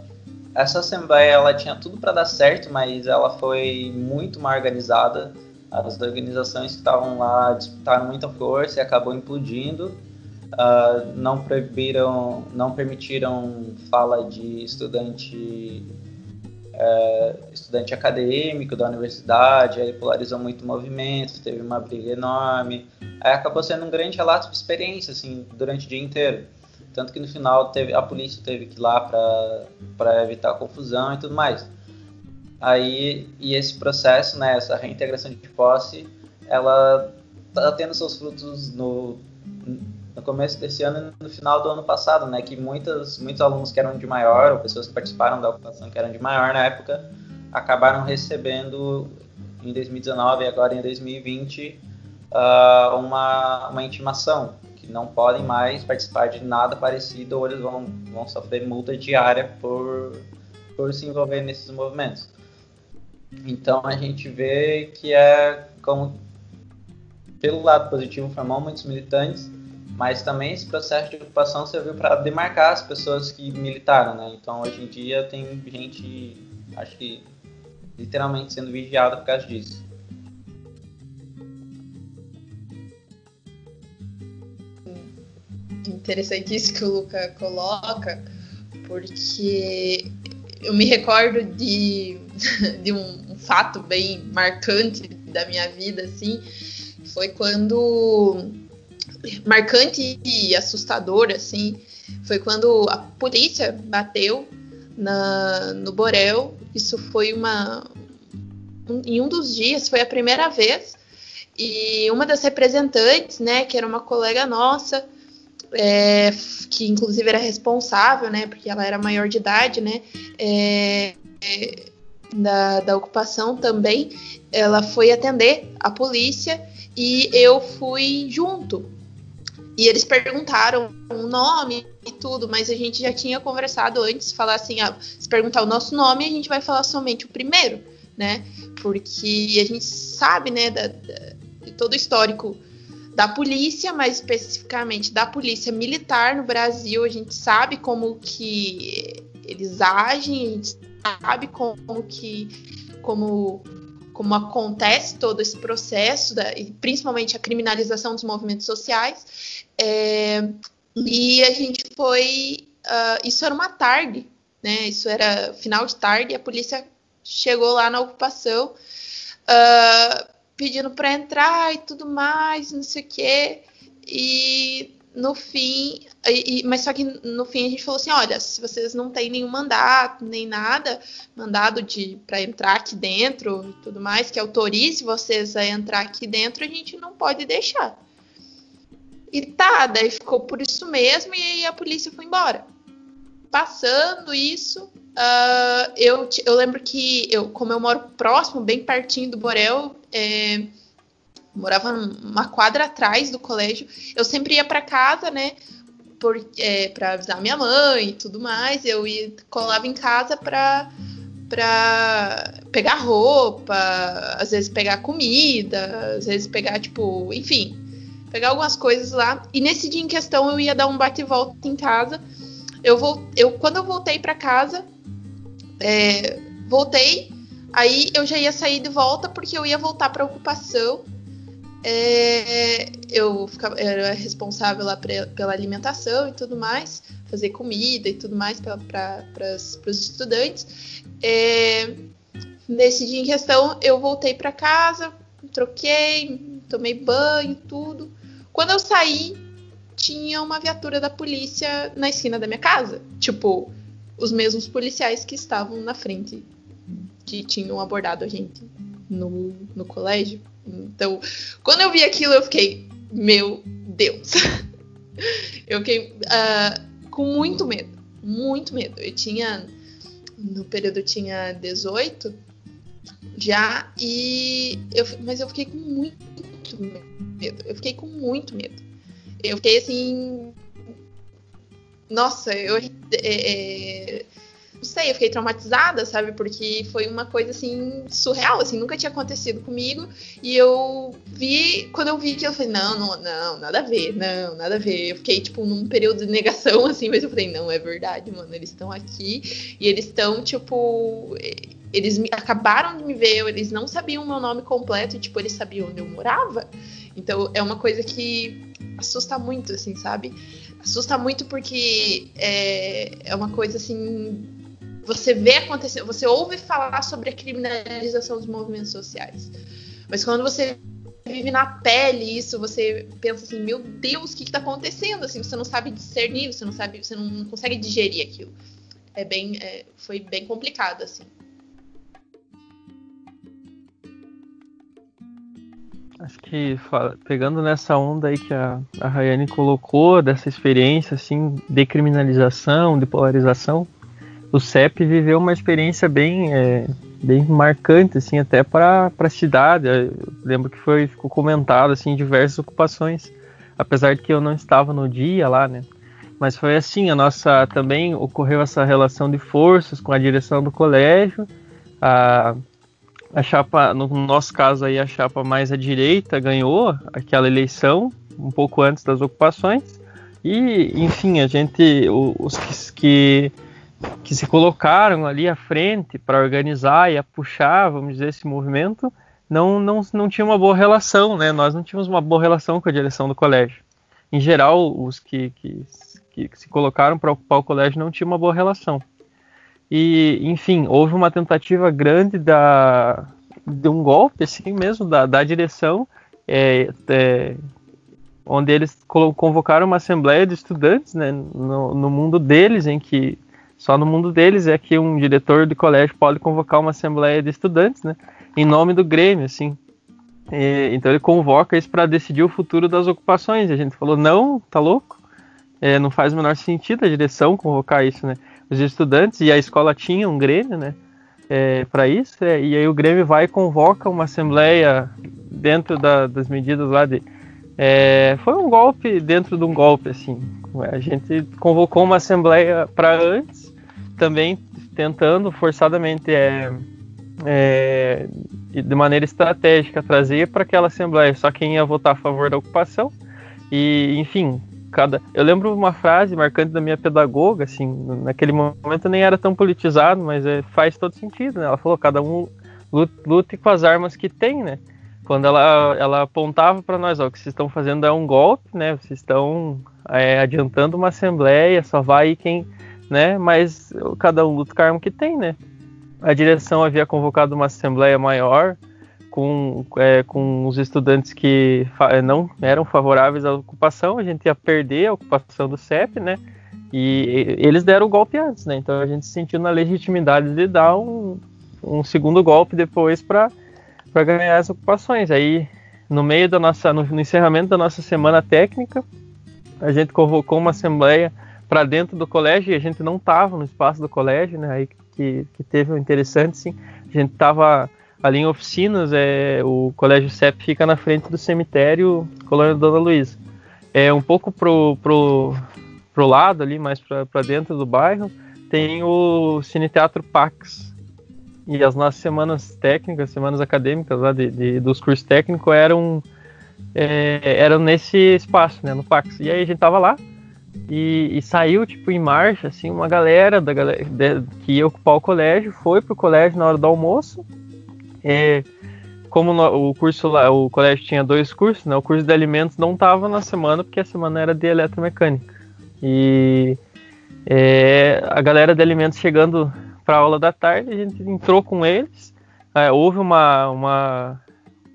essa Assembleia ela tinha tudo para dar certo, mas ela foi muito mal organizada. As organizações que estavam lá disputaram muita força e acabou implodindo. Uh, não proibiram, não permitiram fala de estudante é, estudante acadêmico da universidade, aí polarizou muito o movimento, teve uma briga enorme. Aí acabou sendo um grande relato de experiência, assim, durante o dia inteiro. Tanto que no final teve, a polícia teve que ir lá para evitar confusão e tudo mais. Aí, e esse processo, né, essa reintegração de posse, ela está tendo seus frutos no, no começo desse ano e no final do ano passado, né, que muitos, muitos alunos que eram de maior, ou pessoas que participaram da ocupação que eram de maior na época, acabaram recebendo em 2019 e agora em 2020 uh, ah, uma, uma intimação, que não podem mais participar de nada parecido ou eles vão, vão sofrer multa diária por, por se envolver nesses movimentos. Então a gente vê que é como pelo lado positivo, formou muitos militantes, mas também esse processo de ocupação serviu para demarcar as pessoas que militaram, né? Então, hoje em dia, tem gente, acho que literalmente sendo vigiada por causa disso. Interessante isso que o Luca coloca, porque eu me recordo de, [LAUGHS] de um, um fato bem marcante da minha vida, assim, foi quando marcante e assustador, assim, foi quando a polícia bateu na, no Borel. Isso foi uma. Um, em um dos dias, foi a primeira vez. E uma das representantes, né, que era uma colega nossa, é, que inclusive era responsável, né, porque ela era maior de idade, né, é, é, da, da ocupação também, ela foi atender a polícia e eu fui junto. E eles perguntaram o nome e tudo, mas a gente já tinha conversado antes, falar assim, ah, se perguntar o nosso nome, a gente vai falar somente o primeiro, né? Porque a gente sabe, né, da, da, de todo o histórico da polícia, mais especificamente da polícia militar no Brasil, a gente sabe como que eles agem, a gente sabe como que como como acontece todo esse processo, da, e principalmente a criminalização dos movimentos sociais. É, e a gente foi. Uh, isso era uma tarde, né? Isso era final de tarde, a polícia chegou lá na ocupação uh, pedindo para entrar e tudo mais, não sei o quê. E no fim, e, mas só que no fim a gente falou assim, olha, se vocês não têm nenhum mandato, nem nada, mandado de para entrar aqui dentro e tudo mais, que autorize vocês a entrar aqui dentro, a gente não pode deixar. E tá, daí ficou por isso mesmo e aí a polícia foi embora. Passando isso, uh, eu, eu lembro que eu, como eu moro próximo, bem pertinho do Borel, é, morava uma quadra atrás do colégio. Eu sempre ia para casa, né? Por, é, para avisar minha mãe e tudo mais. Eu ia, colava em casa para para pegar roupa, às vezes pegar comida, às vezes pegar tipo, enfim, pegar algumas coisas lá. E nesse dia em questão eu ia dar um bate e volta em casa. Eu vou, eu quando eu voltei para casa, é, voltei, aí eu já ia sair de volta porque eu ia voltar para ocupação é, eu ficava, era responsável lá pra, pela alimentação e tudo mais, fazer comida e tudo mais para os estudantes. É, nesse dia em questão, eu voltei para casa, troquei, tomei banho, tudo. Quando eu saí, tinha uma viatura da polícia na esquina da minha casa. Tipo, os mesmos policiais que estavam na frente, que tinham abordado a gente no, no colégio. Então, quando eu vi aquilo, eu fiquei, meu Deus. [LAUGHS] eu fiquei uh, com muito medo, muito medo. Eu tinha, no período eu tinha 18 já, e eu, mas eu fiquei com muito medo. Eu fiquei com muito medo. Eu fiquei assim. Nossa, eu. É, é, não sei, eu fiquei traumatizada, sabe? Porque foi uma coisa assim surreal, assim, nunca tinha acontecido comigo. E eu vi, quando eu vi que eu falei, não, não, não, nada a ver, não, nada a ver. Eu fiquei tipo num período de negação [LAUGHS] assim, mas eu falei, não, é verdade, mano, eles estão aqui e eles estão tipo eles me, acabaram de me ver, eles não sabiam o meu nome completo, e, tipo, eles sabiam onde eu morava. Então é uma coisa que assusta muito, assim, sabe? Assusta muito porque é, é uma coisa assim você vê acontecer, você ouve falar sobre a criminalização dos movimentos sociais. Mas quando você vive na pele isso, você pensa assim, meu Deus, o que está acontecendo? Assim, você não sabe discernir, você não sabe, você não consegue digerir aquilo. É bem, é, foi bem complicado assim. Acho que pegando nessa onda aí que a, a Rayane colocou, dessa experiência assim, de criminalização, de polarização, o CEP viveu uma experiência bem, é, bem marcante, assim, até para a cidade. Eu lembro que foi, ficou comentado assim, em diversas ocupações, apesar de que eu não estava no dia lá, né? Mas foi assim, a nossa também ocorreu essa relação de forças com a direção do colégio. A, a chapa, no nosso caso aí, a chapa mais à direita ganhou aquela eleição, um pouco antes das ocupações. E, enfim, a gente, os que, que se colocaram ali à frente para organizar e a puxar, vamos dizer, esse movimento, não, não, não tinha uma boa relação, né? Nós não tínhamos uma boa relação com a direção do colégio. Em geral, os que, que, que se colocaram para ocupar o colégio não tinham uma boa relação. E, enfim, houve uma tentativa grande da, de um golpe, assim mesmo, da, da direção, é, é, onde eles convocaram uma assembleia de estudantes, né, no, no, mundo deles, em que só no mundo deles é que um diretor de colégio pode convocar uma assembleia de estudantes, né, em nome do Grêmio, assim. E, então ele convoca isso para decidir o futuro das ocupações. E a gente falou, não, tá louco? É, não faz o menor sentido a direção convocar isso, né? os estudantes, e a escola tinha um Grêmio, né? É, para isso, é, e aí o Grêmio vai e convoca uma assembleia dentro da, das medidas lá de. É, foi um golpe dentro de um golpe, assim. A gente convocou uma assembleia para antes, também tentando forçadamente, é, é de maneira estratégica, trazer para aquela assembleia só quem ia votar a favor da ocupação. E, enfim, cada. Eu lembro uma frase marcante da minha pedagoga, assim, naquele momento nem era tão politizado, mas é, faz todo sentido, né? Ela falou: cada um lute com as armas que tem, né? Quando ela, ela apontava para nós, ó, o que vocês estão fazendo é um golpe, né? Vocês estão é, adiantando uma assembleia, só vai quem, né? Mas cada um luta com a arma que tem, né? A direção havia convocado uma assembleia maior, com, é, com os estudantes que não eram favoráveis à ocupação, a gente ia perder a ocupação do CEP, né? E eles deram o golpe antes, né? Então a gente se sentiu na legitimidade de dar um, um segundo golpe depois para ganhar as ocupações. Aí, no meio da nossa, no, no encerramento da nossa semana técnica, a gente convocou uma assembleia para dentro do colégio e a gente não estava no espaço do colégio, né? Aí que, que teve um interessante, sim. A gente estava ali em oficinas, é, o Colégio CEP fica na frente do cemitério Colônia Dona Luísa. É um pouco pro, pro, pro lado ali, mais para dentro do bairro, tem o Cine Teatro Pax. E as nossas semanas técnicas, semanas acadêmicas lá de, de dos cursos técnicos eram, é, eram nesse espaço, né, no Pax. E aí a gente tava lá, e, e, saiu tipo em marcha assim uma galera da galera de, que ia ocupar o colégio foi pro colégio na hora do almoço é, como no, o curso lá, o colégio tinha dois cursos, né? O curso de alimentos não estava na semana porque a semana era de eletromecânica. E é, a galera de alimentos chegando para aula da tarde, a gente entrou com eles. É, houve uma, uma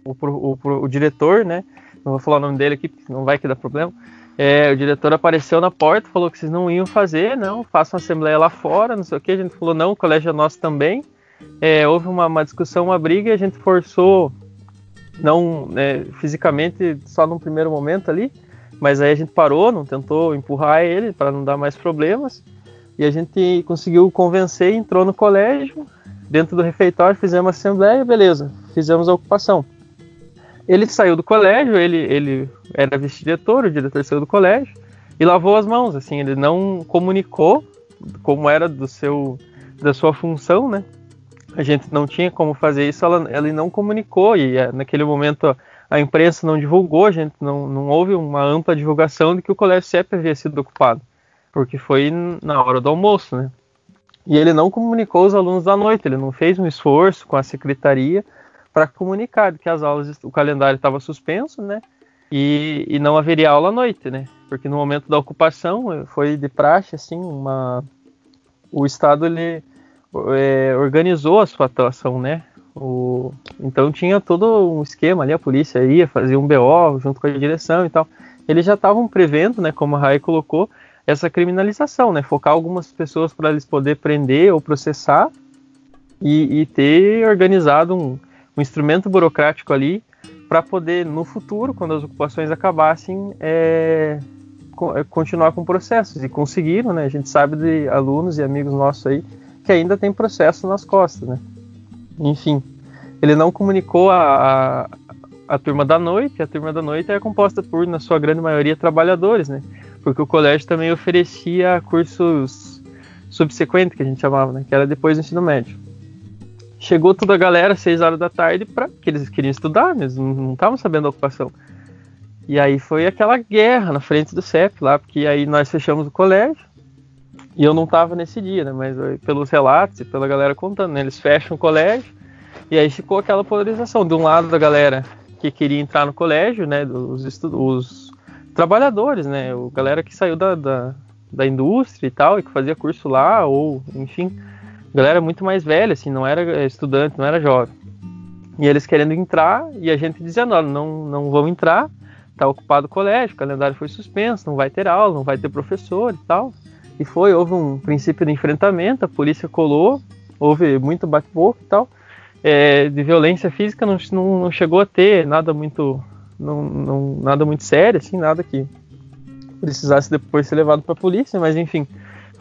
o, o, o, diretor, né? Não vou falar o nome dele aqui, não vai que dar problema. É, o diretor apareceu na porta, falou que vocês não iam fazer, não, façam assembleia lá fora, não sei o que. A gente falou, não, o colégio é nosso também é, houve uma, uma, discussão, uma briga e a gente forçou, não né, fisicamente, só num primeiro momento ali, mas aí a gente parou, não tentou empurrar ele para não dar mais problemas. E a gente conseguiu convencer, entrou no colégio, dentro do refeitório, fizemos assembleia, beleza, fizemos a ocupação. Ele saiu do colégio, ele, ele era vice-diretor, o diretor saiu do colégio, e lavou as mãos, assim, ele não comunicou como era do seu, da sua função, né? a gente não tinha como fazer isso, ela, ela não comunicou e é, naquele momento a imprensa não divulgou, a gente não, não houve uma ampla divulgação de que o colégio CEP havia sido ocupado, porque foi na hora do almoço, né? E ele não comunicou os alunos da noite, ele não fez um esforço com a secretaria para comunicar que as aulas, o calendário estava suspenso, né? E, e não haveria aula à noite, né? Porque no momento da ocupação foi de praxe, assim, uma o Estado ele é, organizou a sua atuação, né? O, então tinha todo um esquema ali, a polícia ia fazer um BO junto com a direção e tal. Eles já estavam prevendo, né, como a Rai colocou, essa criminalização, né? Focar algumas pessoas para eles poder prender ou processar e, e ter organizado um, um, instrumento burocrático ali para poder, no futuro, quando as ocupações acabassem, é, é, continuar com processos. E conseguiram, né? A gente sabe de alunos e amigos nossos aí que ainda tem processo nas costas, né? Enfim, ele não comunicou a, a, a, turma da noite, a turma da noite é composta por, na sua grande maioria, trabalhadores, né? Porque o colégio também oferecia cursos subsequentes, que a gente chamava, né? Que era depois do ensino médio. Chegou toda a galera às 6 horas da tarde para que eles queriam estudar, eles não estavam sabendo a ocupação. E aí foi aquela guerra na frente do CEP lá, porque aí nós fechamos o colégio. E eu não estava nesse dia, né? Mas pelos relatos e pela galera contando, né? Eles fecham o colégio e aí ficou aquela polarização. De um lado da galera que queria entrar no colégio, né? Os, os trabalhadores, né? A galera que saiu da, da, da indústria e tal, e que fazia curso lá, ou enfim, galera muito mais velha, assim, não era estudante, não era jovem. E eles querendo entrar, e a gente dizendo, não, não vão entrar, tá ocupado o colégio, o calendário foi suspenso, não vai ter aula, não vai ter professor e tal. E foi, houve um princípio de enfrentamento, a polícia colou, houve muito bate-boca e tal. É, de violência física não, não, não, chegou a ter nada muito, não, não, nada muito sério, assim, nada que precisasse depois ser levado para a polícia, mas enfim,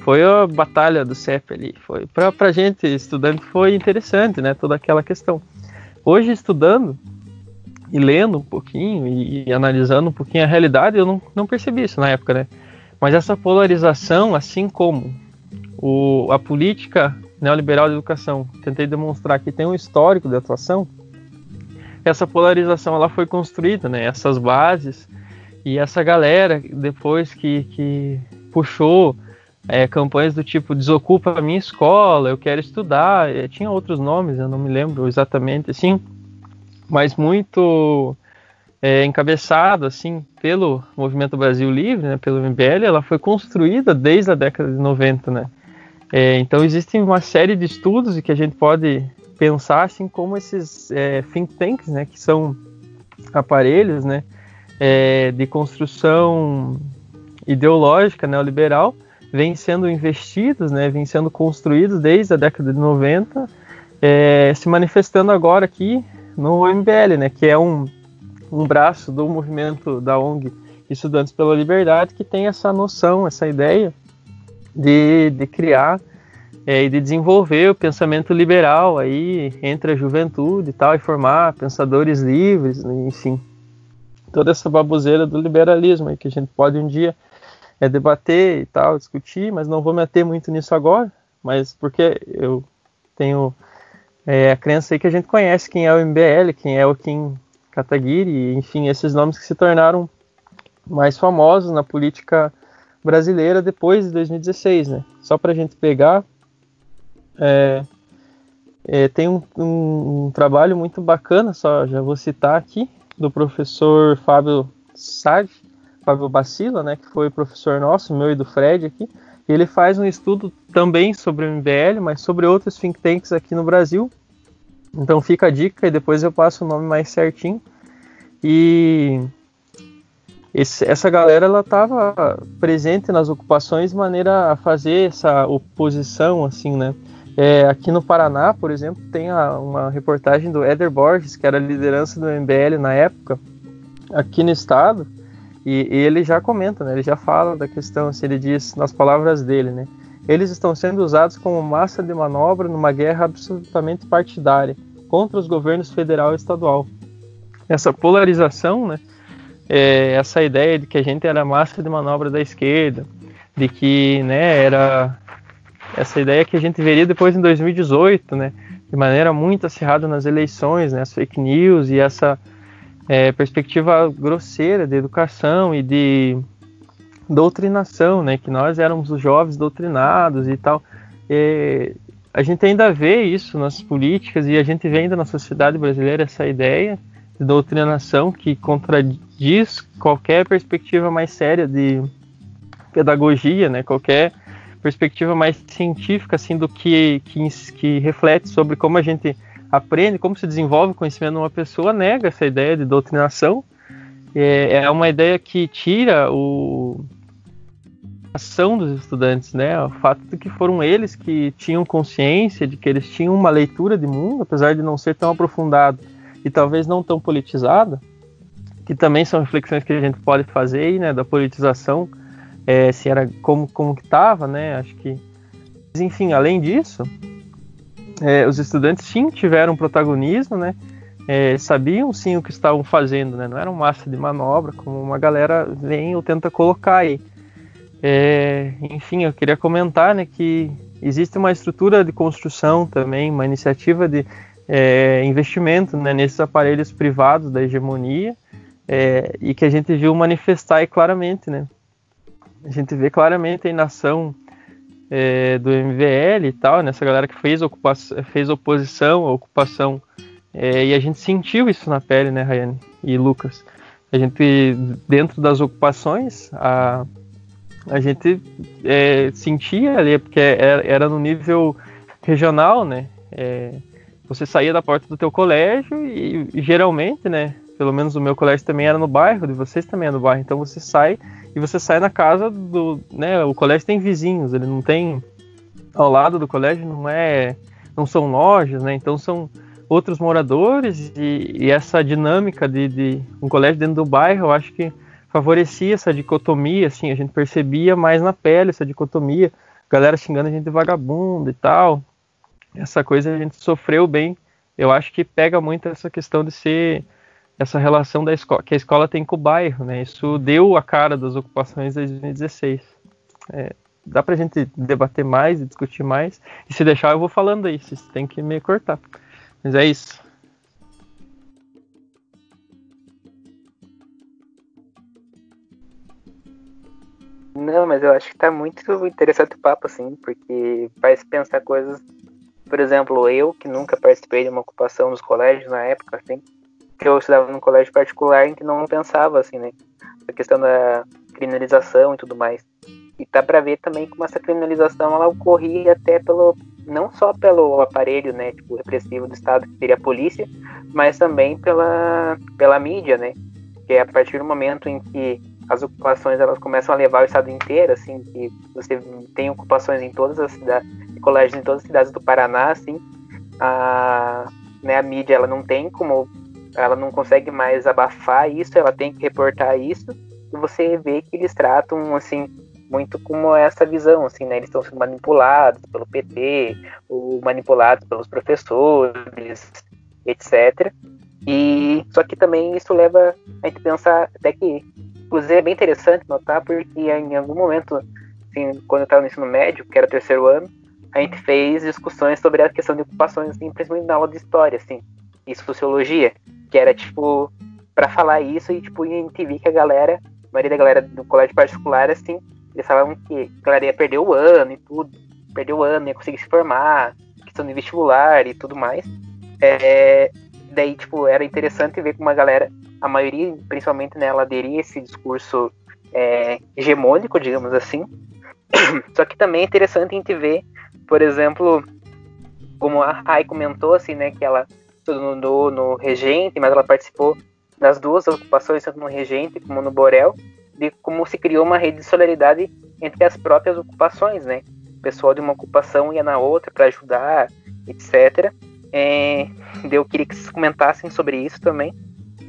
foi a batalha do CEP ali. Foi para a gente estudante foi interessante, né? Toda aquela questão. Hoje estudando e lendo um pouquinho e, e, analisando um pouquinho a realidade, eu não, não percebi isso na época, né? Mas essa polarização, assim como o, a política neoliberal de educação, tentei demonstrar que tem um histórico de atuação, essa polarização ela foi construída, né? Essas bases e essa galera depois que, que puxou é, campanhas do tipo desocupa a minha escola, eu quero estudar, é, tinha outros nomes, eu não me lembro exatamente assim, mas muito é, encabeçado assim pelo Movimento Brasil Livre, né, pelo MBL, ela foi construída desde a década de 90, né? É, então existem uma série de estudos que a gente pode pensar assim como esses é, think tanks, né, que são aparelhos, né, é, de construção ideológica neoliberal, vêm sendo investidos, né, vêm sendo construídos desde a década de 90, é, se manifestando agora aqui no MBL, né, que é um um braço do movimento da ONG Estudantes pela Liberdade que tem essa noção, essa ideia de, de criar é, e de desenvolver o pensamento liberal aí entre a juventude e tal, e formar pensadores livres, né, enfim. Toda essa baboseira do liberalismo aí que a gente pode um dia é, debater e tal, discutir, mas não vou me ater muito nisso agora, mas porque eu tenho é, a crença aí que a gente conhece quem é o MBL, quem é o Kim Kataguiri, enfim, esses nomes que se tornaram mais famosos na política brasileira depois de 2016, né? Só para a gente pegar, é, é, tem um, um, um, trabalho muito bacana, só já vou citar aqui, do professor Fábio Sade, Fábio Bacila, né, que foi professor nosso, meu e do Fred aqui. Ele faz um estudo também sobre o MBL, mas sobre outros think tanks aqui no Brasil, então fica a dica e depois eu passo o nome mais certinho. E esse, essa galera ela estava presente nas ocupações de maneira a fazer essa oposição, assim, né? É, aqui no Paraná, por exemplo, tem a, uma reportagem do Éder Borges, que era a liderança do MBL na época, aqui no estado, e, e, ele já comenta, né? Ele já fala da questão, assim, ele diz nas palavras dele, né? eles estão sendo usados como massa de manobra numa guerra absolutamente partidária contra os governos federal e estadual. Essa polarização, né, é essa ideia de que a gente era massa de manobra da esquerda, de que né, era essa ideia que a gente veria depois em 2018, né, de maneira muito acirrada nas eleições, né, as fake news e essa é, perspectiva grosseira de educação e de doutrinação, né? Que nós éramos os jovens doutrinados e tal. E a gente ainda vê isso nas políticas e a gente vê ainda na sociedade brasileira essa ideia de doutrinação que contradiz qualquer perspectiva mais séria de pedagogia, né? Qualquer perspectiva mais científica assim do que, que, que reflete sobre como a gente aprende, como se desenvolve o conhecimento de uma pessoa, nega essa ideia de doutrinação é, é uma ideia que tira o ação dos estudantes, né? O fato de que foram eles que tinham consciência de que eles tinham uma leitura de mundo, apesar de não ser tão aprofundado e talvez não tão politizada, que também são reflexões que a gente pode fazer, né? Da politização, é, se era como como que estava, né? Acho que, Mas, enfim, além disso, é, os estudantes sim tiveram protagonismo, né? é, sabiam sim o que estavam fazendo, né? Não era uma massa de manobra, como uma galera vem ou tenta colocar aí. É, enfim, eu queria comentar, né, que existe uma estrutura de construção também, uma iniciativa de é, investimento né, nesses aparelhos privados da hegemonia é, e que a gente viu manifestar claramente, né? A gente vê claramente a inação é, do MVL e tal, nessa galera que fez, ocupação, fez oposição ocupação, é, e a gente sentiu isso na pele, né, Rayane e Lucas? A gente, dentro das ocupações, a, a gente é, sentia ali, porque era, era, no nível regional, né? É, você saía da porta do teu colégio e, geralmente, né? Pelo menos o meu colégio também era no bairro, de vocês também é no bairro. Então você sai e você sai na casa do, né? O colégio tem vizinhos, ele não tem ao lado do colégio não é, não são lojas, né? Então são outros moradores e, e essa dinâmica de, de um colégio dentro do bairro, eu acho que favorecia essa dicotomia, assim, a gente percebia mais na pele essa dicotomia, galera xingando a gente de vagabundo e tal. Essa coisa a gente sofreu bem. Eu acho que pega muito essa questão de ser essa relação da escola, que a escola tem com o bairro, né? Isso deu a cara das ocupações de 2016. É, dá pra gente debater mais e discutir mais. E se deixar, eu vou falando aí, vocês tem que me cortar. Mas é isso. Não, mas eu acho que tá muito interessante o papo, assim, porque faz pensar coisas. Por exemplo, eu, que nunca participei de uma ocupação nos colégios na época, assim, que eu estudava num colégio particular em que não pensava, assim, né? A questão da criminalização e tudo mais. E tá para ver também como essa criminalização ela ocorria até pelo não só pelo aparelho, né, tipo repressivo do Estado que seria a polícia, mas também pela pela mídia, né? Que é a partir do momento em que as ocupações elas começam a levar o estado inteiro, assim, que você tem ocupações em todas as cidades, colégios em todas as cidades do Paraná, assim, a, né, a mídia ela não tem como, ela não consegue mais abafar isso, ela tem que reportar isso, e você vê que eles tratam, assim, muito como essa visão, assim, né, eles estão sendo manipulados pelo PT, ou manipulados pelos professores, etc. E só que também isso leva a gente pensar até que Inclusive é bem interessante notar porque em algum momento, assim, quando eu estava no ensino médio, que era terceiro ano, a gente fez discussões sobre a questão de ocupações, assim, principalmente na aula de história, assim, e sociologia, que era tipo para falar isso e tipo a gente viu que a galera, a maioria da galera do colégio particular, assim, eles falavam que a galera ia perder o ano e tudo, perder o ano, ia conseguir se formar, questão de vestibular e tudo mais. É, daí, tipo, era interessante ver como a galera a maioria, principalmente, né, ela aderia esse discurso é, hegemônico, digamos assim. [CLEARS THROAT] Só que também é interessante a gente ver, por exemplo, como a Rai comentou, assim, né, que ela estudou no, no Regente, mas ela participou das duas ocupações, tanto no Regente como no Borel, de como se criou uma rede de solidariedade entre as próprias ocupações, né? O pessoal de uma ocupação ia na outra para ajudar, etc. É, eu queria que vocês comentassem sobre isso também.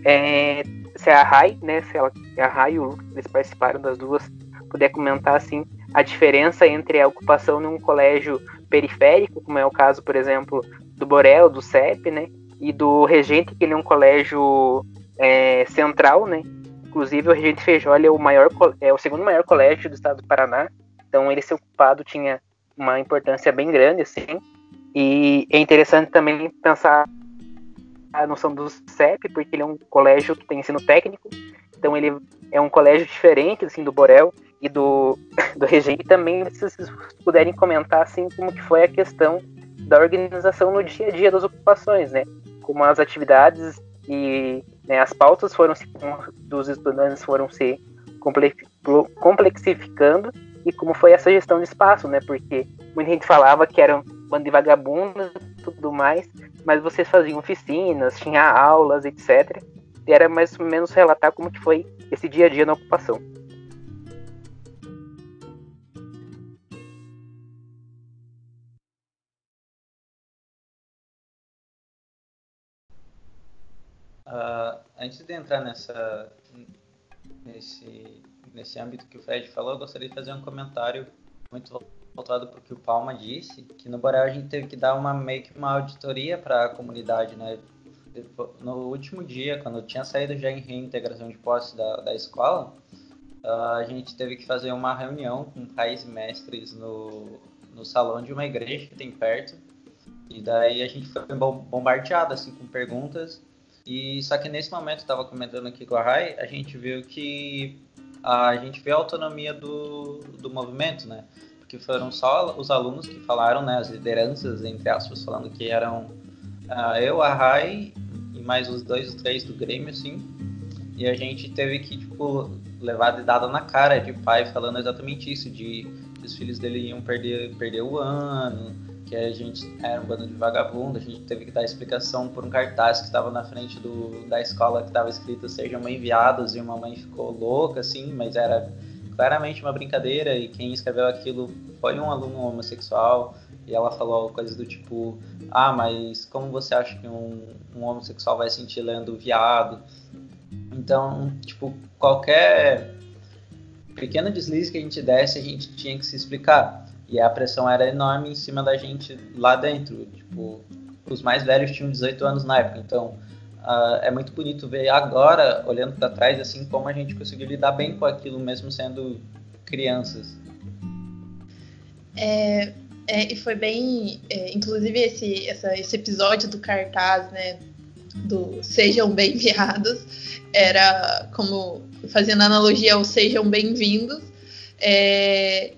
É, se a Rai, né, se ela, a Rai e o Lucas, eles participaram das duas, puder comentar assim a diferença entre a ocupação num colégio periférico, como é o caso, por exemplo, do Borel, do CEP, né, e do Regente, que ele é um colégio é, central, né, inclusive o Regente Feijó é o maior, é o segundo maior colégio do estado do Paraná, então ele ser ocupado tinha uma importância bem grande, assim, e é interessante também pensar a noção do CEP, porque ele é um colégio que tem ensino técnico, então ele é um colégio diferente assim do Borel e do [COUGHS] do Regente. Também se vocês puderem comentar assim como que foi a questão da organização no dia a dia das ocupações, né? Como as atividades e né, as pautas foram se, dos estudantes foram se complexificando e como foi essa gestão de espaço, né? Porque muita gente falava que eram bando de vagabundos e tudo mais, mas vocês faziam oficinas, tinha aulas, etc. E era mais ou menos relatar como que foi esse dia a dia na ocupação. Antes de entrar nessa nesse nesse âmbito que o Fred falou, eu gostaria de fazer um comentário muito voltado para o que o Palma disse, que no Borel a gente teve que dar uma meio que uma auditoria para a comunidade, né? No último dia, quando tinha saído já em reintegração de posse da, da escola, uh, a gente teve que fazer uma reunião com pais e mestres no, no salão de uma igreja que tem perto. E daí a gente foi bombardeado assim com perguntas. E só que nesse momento, estava comentando aqui com a Rai, a gente viu que a gente vê a autonomia do, do movimento, né? Porque foram só os alunos que falaram, né? As lideranças, entre aspas, falando que eram uh, eu, a Rai e mais os dois, os três do Grêmio, assim. E a gente teve que, tipo, levar de dada na cara de pai falando exatamente isso, de que os filhos dele iam perder, perder o ano, que a gente era um bando de vagabundo, a gente teve que dar explicação por um cartaz que estava na frente do, da escola que estava escrito sejam enviados e uma mãe ficou louca, assim, mas era claramente uma brincadeira e quem escreveu aquilo foi um aluno homossexual e ela falou coisas do tipo ah, mas como você acha que um, um homossexual vai sentir lendo viado? Então, tipo, qualquer pequeno deslize que a gente desse, a gente tinha que se explicar. E a pressão era enorme em cima da gente lá dentro. Tipo, os mais velhos tinham 18 anos na época, então uh, é muito bonito ver agora, olhando para trás, assim, como a gente conseguiu lidar bem com aquilo, mesmo sendo crianças. É, é, e foi bem, é, inclusive esse, essa, esse episódio do cartaz, né, do Sejam Bem-vindos, era como fazendo analogia ao Sejam Bem-vindos, é,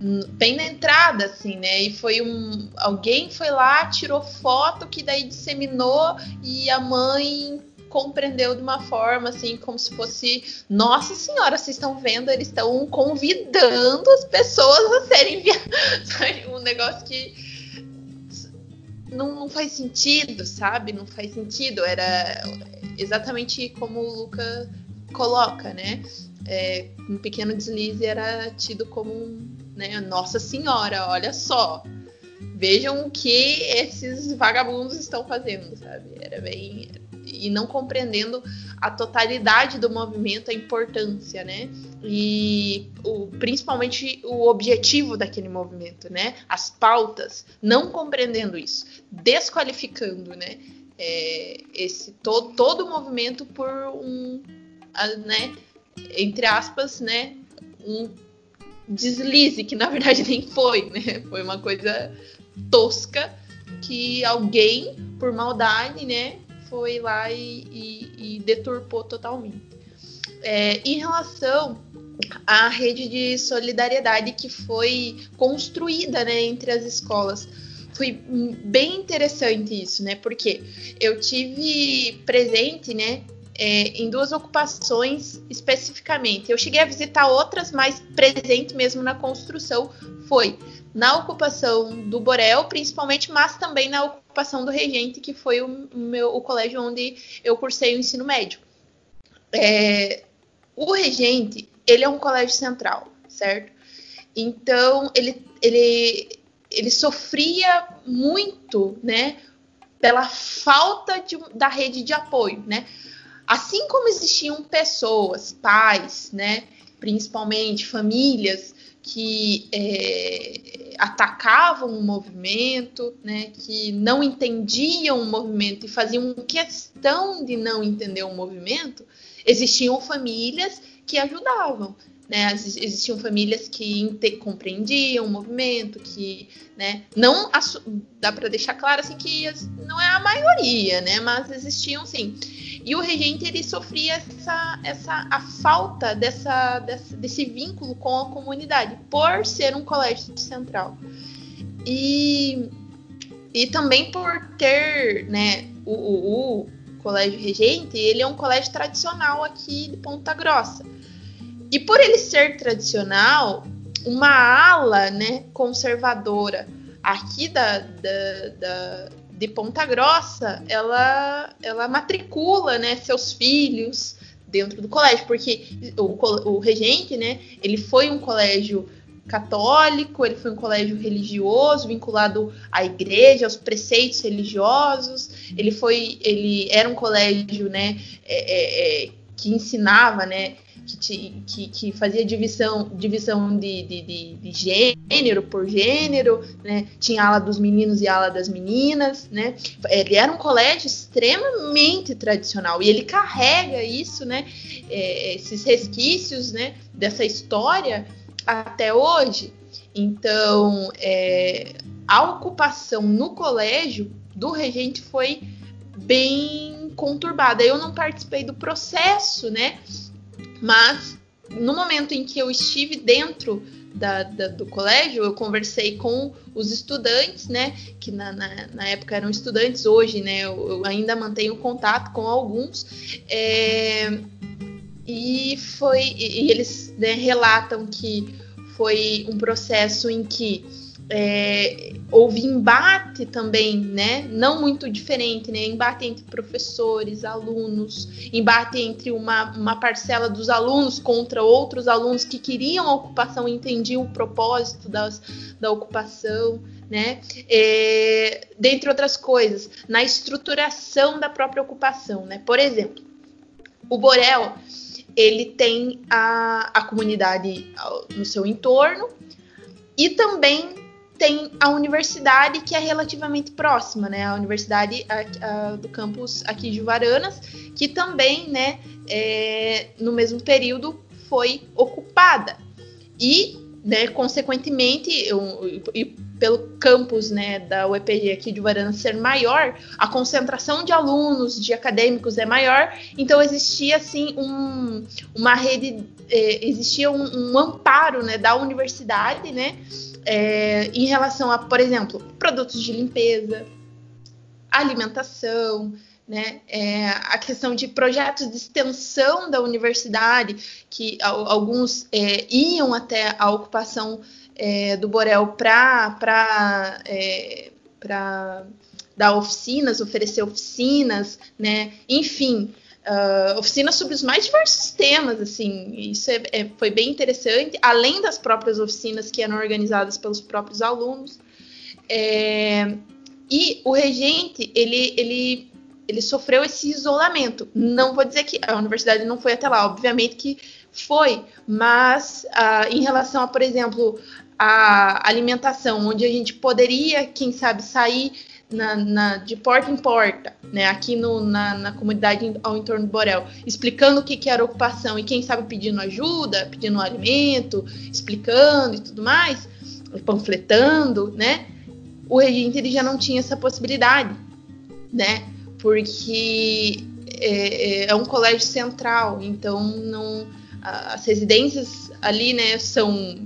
bem na entrada, assim, né? E foi um. Alguém foi lá, tirou foto que daí disseminou e a mãe compreendeu de uma forma assim, como se fosse, nossa senhora, vocês estão vendo, eles estão convidando as pessoas a serem [LAUGHS] um negócio que não, não faz sentido, sabe? Não faz sentido. Era exatamente como o Luca coloca, né? É, um pequeno deslize era tido como né, Nossa Senhora, olha só. Vejam o que esses vagabundos estão fazendo, sabe? Era bem. E não compreendendo a totalidade do movimento, a importância, né? E o, principalmente o objetivo daquele movimento, né? As pautas, não compreendendo isso, desqualificando, né? É, esse todo, todo o movimento por um, né? Entre aspas, né? Um deslize, que na verdade nem foi, né? Foi uma coisa tosca que alguém, por maldade, né, foi lá e, e, e deturpou totalmente. É, em relação à rede de solidariedade que foi construída né, entre as escolas, foi bem interessante isso, né? Porque eu tive presente, né, é, em duas ocupações especificamente. Eu cheguei a visitar outras, mas presente mesmo na construção foi na ocupação do Borel, principalmente, mas também na ocupação do Regente, que foi o, meu, o colégio onde eu cursei o ensino médio. É, o Regente, ele é um colégio central, certo? Então, ele, ele, ele sofria muito, né, pela falta de, da rede de apoio, né? Assim como existiam pessoas, pais, né, principalmente famílias que é, atacavam o movimento, né, que não entendiam o movimento e faziam questão de não entender o movimento, existiam famílias que ajudavam, né? Existiam famílias que compreendiam o movimento, que né, não dá para deixar claro assim que não é a maioria, né? Mas existiam sim. E o regente ele sofria essa, essa a falta dessa, dessa, desse vínculo com a comunidade por ser um colégio central. E, e também por ter né, o, o, o colégio regente, ele é um colégio tradicional aqui de Ponta Grossa. E por ele ser tradicional, uma ala né, conservadora aqui da, da, da de Ponta Grossa, ela, ela matricula, né, seus filhos dentro do colégio, porque o, o regente, né, ele foi um colégio católico, ele foi um colégio religioso, vinculado à igreja, aos preceitos religiosos, ele foi, ele era um colégio, né, é, é, é que ensinava, né, que, que, que fazia divisão, divisão de, de, de, de, gênero por gênero, né? Tinha ala dos meninos e ala das meninas, né? Ele era um colégio extremamente tradicional e ele carrega isso, né? É, esses resquícios, né? Dessa história até hoje. Então, é, a ocupação no colégio do regente foi bem conturbada. Eu não participei do processo, né? Mas no momento em que eu estive dentro da, da, do colégio, eu conversei com os estudantes, né? Que na, na, na época eram estudantes, hoje, né? Eu, eu ainda mantenho contato com alguns. É, e foi. E, e eles né, relatam que foi um processo em que é, houve embate também, né? Não muito diferente, né? Embate entre professores, alunos, embate entre uma, uma parcela dos alunos contra outros alunos que queriam a ocupação, entendiam o propósito das, da ocupação, né? É, dentre outras coisas, na estruturação da própria ocupação, né? Por exemplo, o Borel ele tem a, a comunidade no seu entorno e também tem a universidade que é relativamente próxima, né? A universidade a, a, do campus aqui de Varanas, que também, né, é, no mesmo período foi ocupada. E, né, consequentemente, eu, eu, pelo campus né, da UEPG aqui de Varana ser maior, a concentração de alunos, de acadêmicos é maior, então existia assim um, uma rede, é, existia um, um, amparo né, da universidade né, é, em relação a, por exemplo, produtos de limpeza, alimentação, né, é, a questão de projetos de extensão da universidade, que alguns é, iam até a ocupação é, do Borel para é, dar oficinas, oferecer oficinas, né, enfim, uh, oficinas sobre os mais diversos temas, assim, isso é, é, foi bem interessante, além das próprias oficinas que eram organizadas pelos próprios alunos. É, e o regente, ele, ele ele sofreu esse isolamento. Não vou dizer que a universidade não foi até lá, obviamente que foi, mas uh, em relação a, por exemplo, a alimentação, onde a gente poderia, quem sabe, sair na, na, de porta em porta, né, aqui no, na, na, comunidade ao entorno do Borel, explicando o que, que era ocupação e quem sabe pedindo ajuda, pedindo alimento, explicando e tudo mais, panfletando, né? O regente ele já não tinha essa possibilidade, né? porque é, é, é um colégio central, então não as residências ali, né, são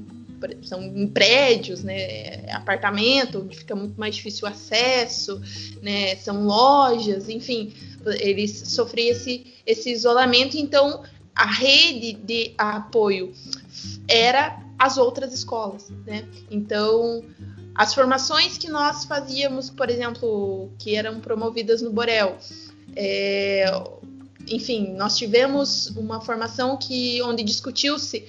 são em prédios, né, apartamento, onde fica muito mais difícil o acesso, né, são lojas, enfim, eles sofriam esse, esse isolamento, então a rede de apoio era as outras escolas, né, então as formações que nós fazíamos, por exemplo, que eram promovidas no Borel, é, enfim, nós tivemos uma formação que onde discutiu-se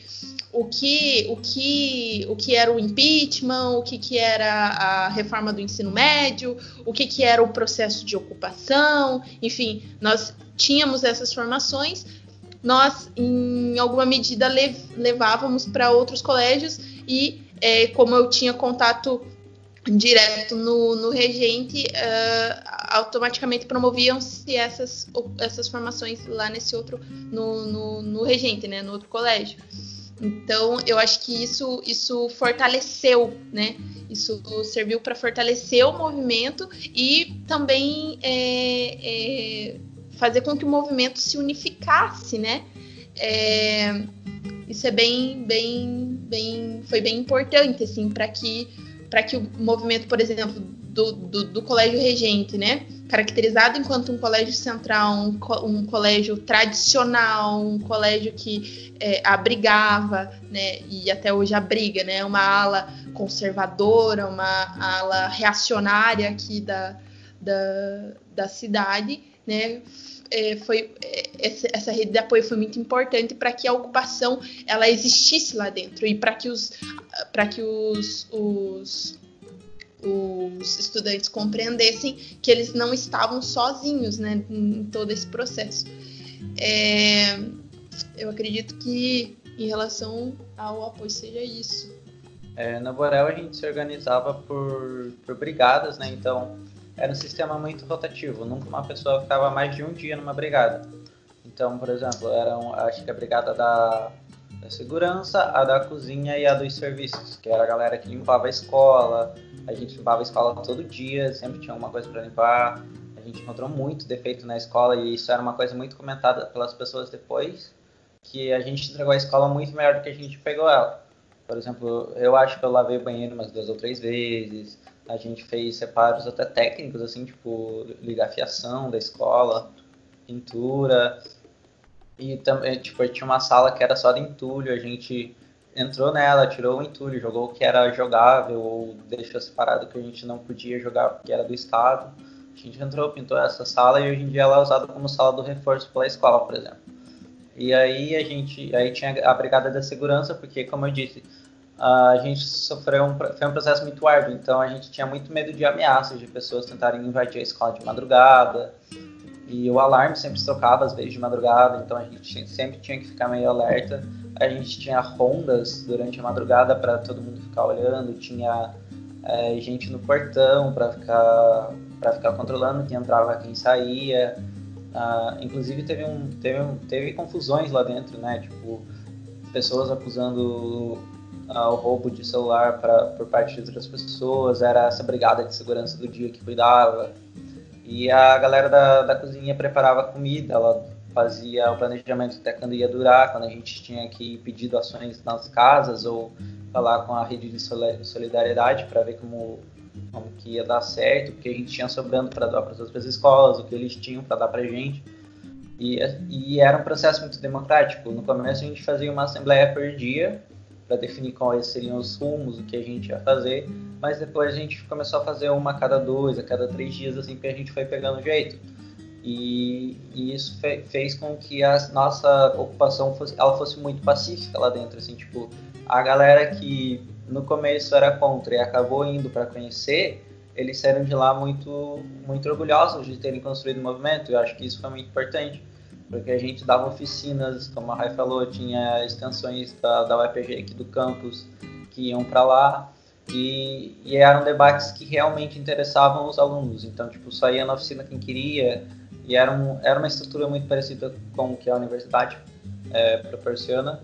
o que, o que, o que era o impeachment, o que, que era a reforma do ensino médio, o que, que era o processo de ocupação, enfim, nós tínhamos essas formações, nós, em alguma medida, levávamos para outros colégios e, é, como eu tinha contato direto no, no regente, uh, automaticamente promoviam-se essas, essas formações lá nesse outro, no, no, no, regente, né, no outro colégio. Então, eu acho que isso, isso fortaleceu, né? Isso serviu para fortalecer o movimento e também é, é, fazer com que o movimento se unificasse, né? É, isso é bem, bem, bem, foi bem importante, assim, para que para que o movimento, por exemplo, do, do, do, colégio regente, né, caracterizado enquanto um colégio central, um, um colégio tradicional, um colégio que é, abrigava, né, e até hoje abriga, né, uma ala conservadora, uma ala reacionária aqui da, da, da cidade, né, é, foi é, essa, essa, rede de apoio foi muito importante para que a ocupação ela existisse lá dentro e para que os para que os, os, os estudantes compreendessem que eles não estavam sozinhos né, em todo esse processo. É, eu acredito que em relação ao apoio seja isso. É, na Borel a gente se organizava por, por brigadas, né? Então era um sistema muito rotativo. Nunca uma pessoa ficava mais de um dia numa brigada. Então, por exemplo, eram, acho que a brigada da, da segurança, a da cozinha e a dos serviços, que era a galera que limpava a escola. A gente limpava a escola todo dia, sempre tinha alguma coisa para limpar. A gente encontrou muito defeito na escola e isso era uma coisa muito comentada pelas pessoas depois, que a gente entregou a escola muito melhor do que a gente pegou ela. Por exemplo, eu acho que eu lavei o banheiro umas duas ou três vezes. A gente fez separos até técnicos, assim, tipo ligar fiação da escola, pintura. E também, tipo, tinha uma sala que era só de entulho, a gente entrou nela, tirou o entulho, jogou o que era jogável ou deixou separado que a gente não podia jogar porque era do Estado. A gente entrou, pintou essa sala e hoje em dia ela é usada como sala do reforço pela escola, por exemplo. E aí a gente, aí tinha a brigada da segurança, porque como eu disse, a gente sofreu um, foi um processo muito árduo, então a gente tinha muito medo de ameaças de pessoas tentarem invadir a escola de madrugada, e o alarme sempre se tocava às vezes de madrugada, então a gente sempre tinha que ficar meio alerta. A gente tinha rondas durante a madrugada para todo mundo ficar olhando, tinha é, gente no portão para ficar para ficar controlando quem entrava, quem saía. Ah, inclusive teve um, teve um, teve confusões lá dentro, né? Tipo pessoas acusando ah, o roubo de celular pra, por parte de outras pessoas. Era essa brigada de segurança do dia que cuidava. E a galera da, da cozinha preparava comida, ela fazia o planejamento até quando ia durar, quando a gente tinha que pedir doações nas casas ou falar com a rede de solidariedade para ver como, como que ia dar certo, o que a gente tinha sobrando para dar para as outras escolas, o que eles tinham para dar para a gente. E, e era um processo muito democrático. No começo a gente fazia uma assembleia por dia para definir quais seriam os rumos, o que a gente ia fazer mas depois a gente começou a fazer uma a cada dois, a cada três dias, assim, porque a gente foi pegando jeito. E, e isso fe, fez com que a nossa ocupação fosse, ela fosse muito pacífica lá dentro, assim, tipo, a galera que no começo era contra e acabou indo para conhecer, eles saíram de lá muito, muito orgulhosos de terem construído o movimento. Eu acho que isso foi muito importante, porque a gente dava oficinas, como a Rai falou, tinha extensões da, da UEPG aqui do campus que iam para lá e, e, eram debates que realmente interessavam os alunos. Então, tipo, saía na oficina quem queria, e era, um, era uma estrutura muito parecida com o que a universidade é, proporciona.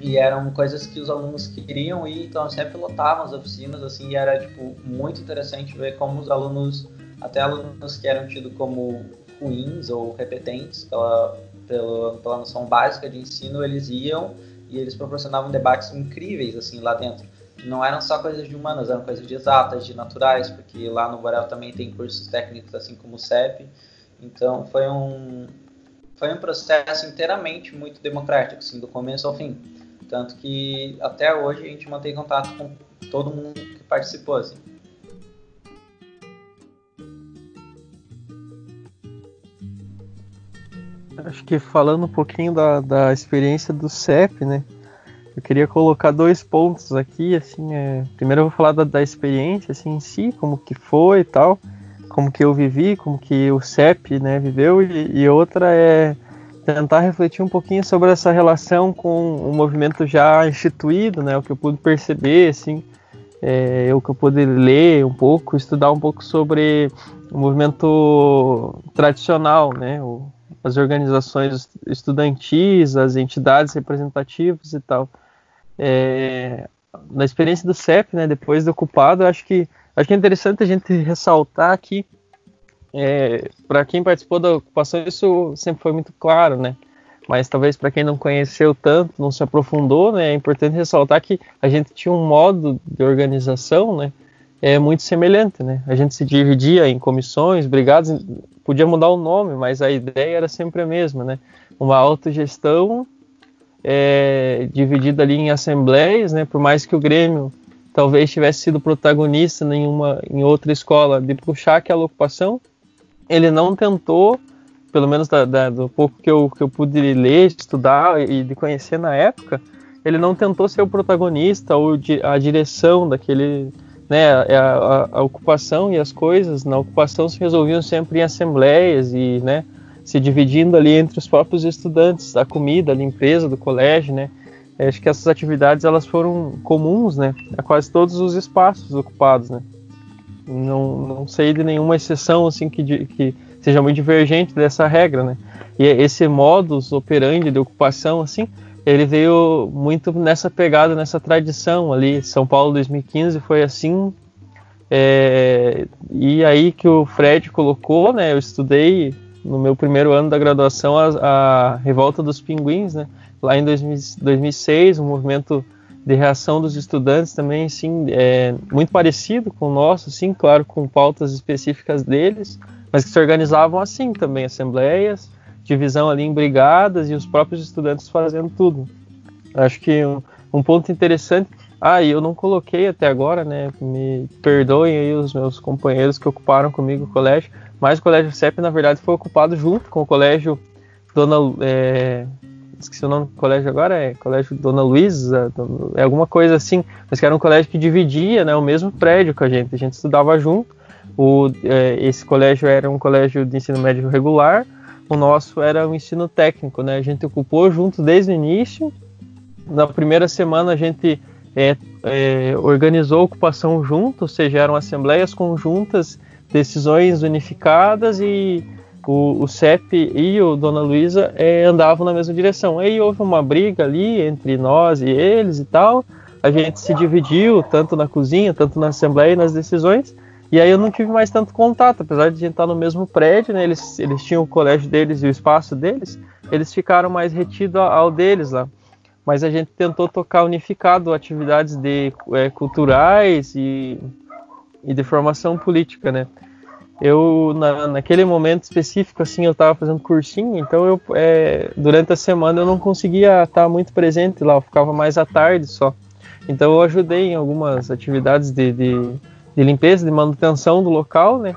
E eram coisas que os alunos queriam ir, então sempre lotavam as oficinas, assim, e era, tipo, muito interessante ver como os alunos, até alunos que eram tidos como ruins ou repetentes pela, pela, pela noção básica de ensino, eles iam e eles proporcionavam debates incríveis, assim, lá dentro não eram só coisas de humanas, eram coisas de exatas, de naturais, porque lá no Borel também tem cursos técnicos, assim como o CEP. Então foi um foi um processo inteiramente muito democrático, assim, do começo ao fim. Tanto que até hoje a gente mantém contato com todo mundo que participou, assim. Acho que falando um pouquinho da, da experiência do CEP, né? Eu queria colocar dois pontos aqui, assim, é... primeiro eu vou falar da, da, experiência, assim, em si, como que foi e tal, como que eu vivi, como que o CEP, né, viveu, e, e outra é tentar refletir um pouquinho sobre essa relação com o movimento já instituído, né, o que eu pude perceber, assim, é, o que eu pude ler um pouco, estudar um pouco sobre o movimento tradicional, né, o, as organizações estudantis, as entidades representativas e tal é, na experiência do CEP, né, depois do ocupado, acho que acho que é interessante a gente ressaltar aqui, é, para quem participou da ocupação, isso sempre foi muito claro, né? Mas talvez para quem não conheceu tanto, não se aprofundou, né? É importante ressaltar que a gente tinha um modo de organização, né? É muito semelhante, né? A gente se dividia em comissões, brigadas, podia mudar o nome, mas a ideia era sempre a mesma, né? Uma autogestão é, dividida ali em assembleias, né? Por mais que o Grêmio talvez tivesse sido protagonista em, uma, em outra escola de puxar aquela ocupação, ele não tentou, pelo menos da, da, do pouco que eu, que eu pude ler, estudar e de conhecer na época, ele não tentou ser o protagonista ou a direção daquele, né, a, a, ocupação e as coisas na ocupação se resolviam sempre em assembleias e, né, se dividindo ali entre os próprios estudantes, a comida, a limpeza do colégio, né? Acho que essas atividades elas foram comuns, né, a quase todos os espaços ocupados, né? Não, não sei de nenhuma exceção assim que, que seja muito divergente dessa regra, né? E esse modus operandi de ocupação, assim, ele veio muito nessa pegada, nessa tradição ali. São Paulo 2015 foi assim. É, e aí que o Fred colocou, né? Eu estudei no meu primeiro ano da graduação a, a Revolta dos Pinguins, né? Lá em 2000, 2006, um movimento de reação dos estudantes também, sim, é, muito parecido com o nosso, sim, claro, com pautas específicas deles, mas que se organizavam assim também, assembleias, divisão ali em brigadas e os próprios estudantes fazendo tudo. Acho que um, um ponto interessante. Ah, e eu não coloquei até agora, né? Me perdoem aí os meus companheiros que ocuparam comigo o colégio, mas o colégio CEP, na verdade, foi ocupado junto com o colégio Dona. É, esqueci o nome do colégio agora, é Colégio Dona Luísa, é alguma coisa assim, mas que era um colégio que dividia né, o mesmo prédio com a gente, a gente estudava junto. O, é, esse colégio era um colégio de ensino médio regular, o nosso era um ensino técnico, né? A gente ocupou junto desde o início. Na primeira semana a gente é, é, organizou a ocupação junto, ou seja, eram assembleias conjuntas, decisões unificadas e o, o CEP e o Dona Luísa é, andavam na mesma direção. Aí houve uma briga ali entre nós e eles e tal. A gente se dividiu tanto na cozinha, tanto na assembleia e nas decisões. E aí eu não tive mais tanto contato, apesar de gente estar no mesmo prédio, né? Eles, eles tinham o colégio deles e o espaço deles, eles ficaram mais retidos ao deles lá. Mas a gente tentou tocar unificado atividades de, é, culturais e, e de formação política, né? Eu, na, naquele momento específico, assim, eu estava fazendo cursinho, então eu, é, durante a semana eu não conseguia estar muito presente lá, eu ficava mais à tarde só. Então eu ajudei em algumas atividades de, de de limpeza, de manutenção do local, né?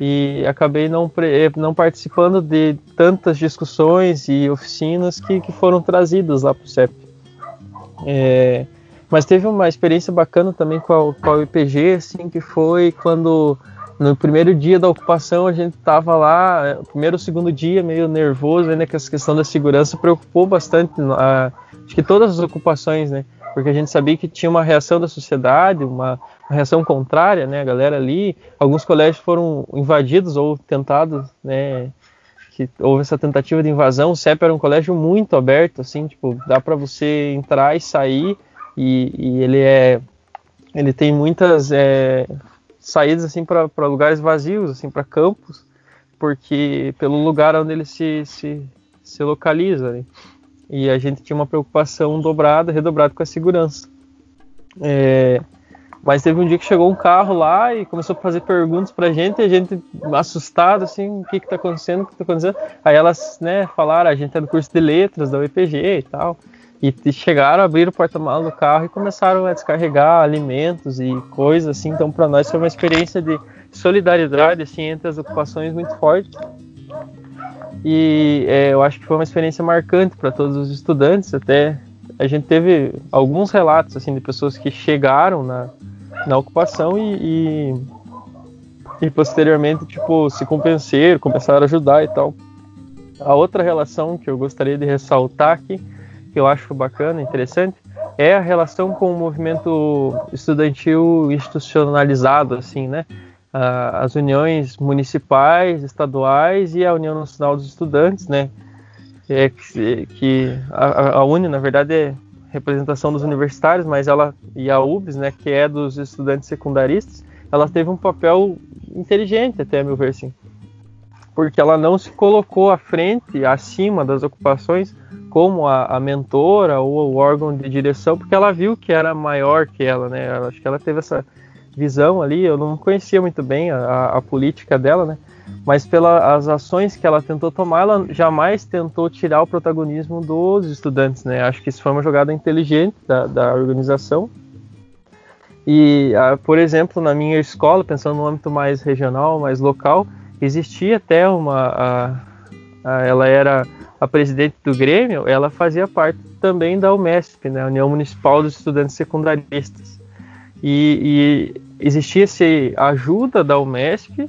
E acabei não, não participando de tantas discussões e oficinas que, que foram trazidas lá para o CEP. É, mas teve uma experiência bacana também com a, com a UPG, assim, que foi quando no primeiro dia da ocupação a gente estava lá, primeiro ou segundo dia meio nervoso, né, que essa questão da segurança preocupou bastante, a, acho que todas as ocupações, né, porque a gente sabia que tinha uma reação da sociedade, uma, uma reação contrária, né? A galera ali, alguns colégios foram invadidos ou tentados, né? Que houve essa tentativa de invasão. O CEP era um colégio muito aberto, assim, tipo, dá para você entrar e sair e, e, ele é, ele tem muitas é, saídas assim para lugares vazios, assim, para campos, porque pelo lugar onde ele se, se, se localiza. Né? E a gente tinha uma preocupação dobrada, redobrada com a segurança. É, mas teve um dia que chegou um carro lá e começou a fazer perguntas pra gente, e a gente assustado, assim, o que que tá acontecendo, o que tá acontecendo. Aí elas, né, falaram, a gente é do curso de letras da UEPG e tal. E, e chegaram, abriram o porta-malas do carro e começaram a descarregar alimentos e coisas assim. Então, para nós foi uma experiência de solidariedade assim entre as ocupações muito forte. E é, eu acho que foi uma experiência marcante para todos os estudantes. Até a gente teve alguns relatos assim de pessoas que chegaram na, na ocupação e, e, e, posteriormente tipo se convenceram, começaram a ajudar e tal. A outra relação que eu gostaria de ressaltar aqui, que eu acho bacana, interessante, é a relação com o movimento estudantil institucionalizado, assim, né? As uniões municipais, estaduais e a União Nacional dos Estudantes, né? É que, que a, a UNE, na verdade, é representação dos universitários, mas ela e a UBS, né, que é dos estudantes secundaristas, ela teve um papel inteligente até meu ver assim, porque ela não se colocou à frente, acima das ocupações, como a, a mentora ou o órgão de direção, porque ela viu que era maior que ela, né? acho que ela teve essa visão ali. Eu não conhecia muito bem a, a política dela, né? mas pelas ações que ela tentou tomar, ela jamais tentou tirar o protagonismo dos estudantes, né? Acho que isso foi uma jogada inteligente da, da organização. E, por exemplo, na minha escola, pensando no âmbito mais regional, mais local, existia até uma. A, a, ela era a presidente do Grêmio, ela fazia parte também da UMESP, né? União Municipal dos Estudantes Secundaristas. E, e existia essa ajuda da UMESP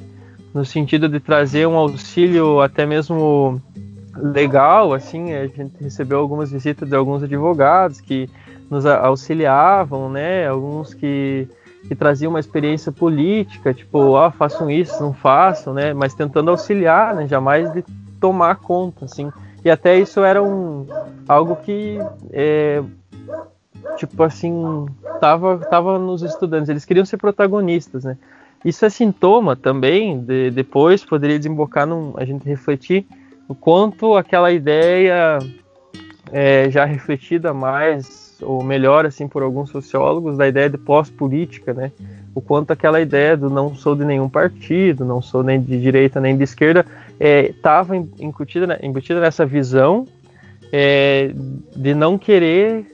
no sentido de trazer um auxílio até mesmo legal, assim, a gente recebeu algumas visitas de alguns advogados que nos auxiliavam, né, alguns que que traziam uma experiência política, tipo, ah, façam isso, não façam, né? Mas tentando auxiliar, né? Jamais de tomar conta, assim. E até isso era um algo que é, tipo assim, tava, tava nos estudantes, eles queriam ser protagonistas, né? Isso é sintoma também, de, depois poderia desembocar num, a gente refletir o quanto aquela ideia é, já refletida mais ou melhor assim por alguns sociólogos da ideia de pós-política, né? O quanto aquela ideia do não sou de nenhum partido, não sou nem de direita nem de esquerda, estava é, embutida, embutida nessa visão é, de não querer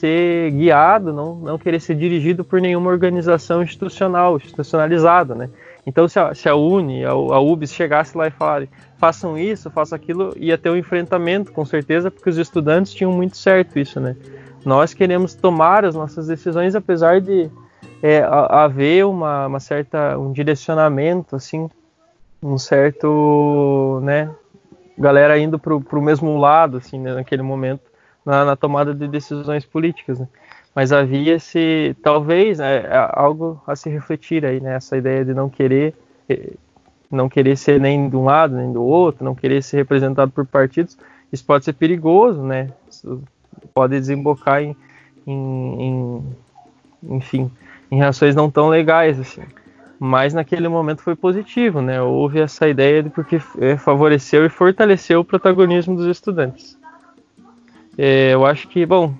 ser guiado, não, não querer ser dirigido por nenhuma organização institucional, institucionalizada, né? Então, se a, se a UNE, a, a UBS chegasse lá e falasse façam isso, façam aquilo, ia ter um enfrentamento, com certeza, porque os estudantes tinham muito certo isso, né? Nós queremos tomar as nossas decisões, apesar de é, haver uma, uma, certa um direcionamento, assim, um certo, né, galera indo para o mesmo lado, assim, né, naquele momento na, na tomada de decisões políticas, né? Mas havia esse, talvez, é, é algo a se refletir aí, né? Ideia de não querer, eh, não querer ser nem de um lado nem do outro, não querer ser representado por partidos, isso pode ser perigoso, né? Isso pode desembocar em, em, em enfim, em reações não tão legais, assim. Mas naquele momento foi positivo, né? Houve essa ideia de porque eh, favoreceu e fortaleceu o protagonismo dos estudantes. É, eu acho que, bom,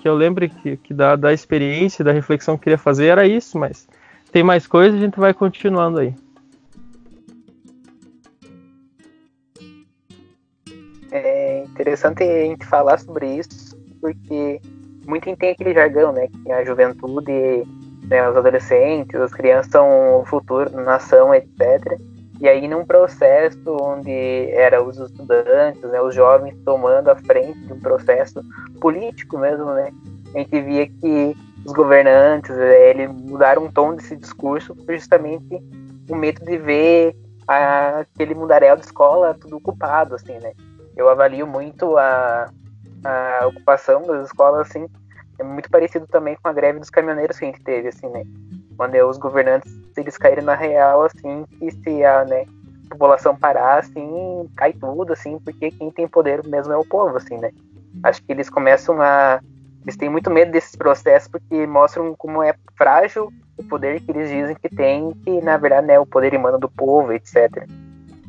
que eu lembro que, que da, da experiência, da reflexão que eu queria fazer era isso, mas tem mais coisas, a gente vai continuando aí. É interessante a gente falar sobre isso, porque muito tem aquele jargão, né? Que a juventude, né, os adolescentes, as crianças são o futuro nação, etc. E aí, num processo onde era os estudantes, né, os jovens tomando a frente de um processo político mesmo, né, a gente via que os governantes eh, eles mudaram o tom desse discurso por justamente o medo de ver a, aquele mundaréu de escola tudo ocupado, assim, né. Eu avalio muito a, a ocupação das escolas, assim, é muito parecido também com a greve dos caminhoneiros que a gente teve, assim, né quando os governantes eles caírem na real assim que se a né, população parar assim cai tudo assim porque quem tem poder mesmo é o povo assim né? Acho que eles começam a eles têm muito medo desses processos porque mostram como é frágil o poder que eles dizem que tem que na verdade né, é o poder emana do povo etc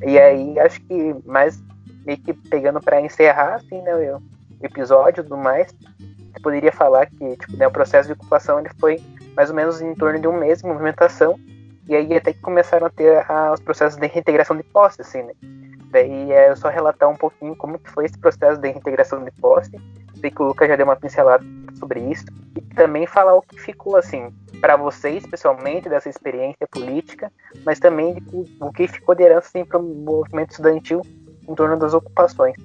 e aí acho que mais meio que pegando para encerrar assim né o episódio do mais poderia falar que tipo né, o processo de ocupação ele foi mais ou menos em torno de um mês de movimentação, e aí até que começaram a ter os processos de reintegração de posse, assim, né? Daí é só relatar um pouquinho como que foi esse processo de reintegração de posse. Sei que o Lucas já deu uma pincelada sobre isso. E também falar o que ficou, assim, para vocês, pessoalmente, dessa experiência política, mas também de, o que ficou de herança, assim, para o movimento estudantil em torno das ocupações.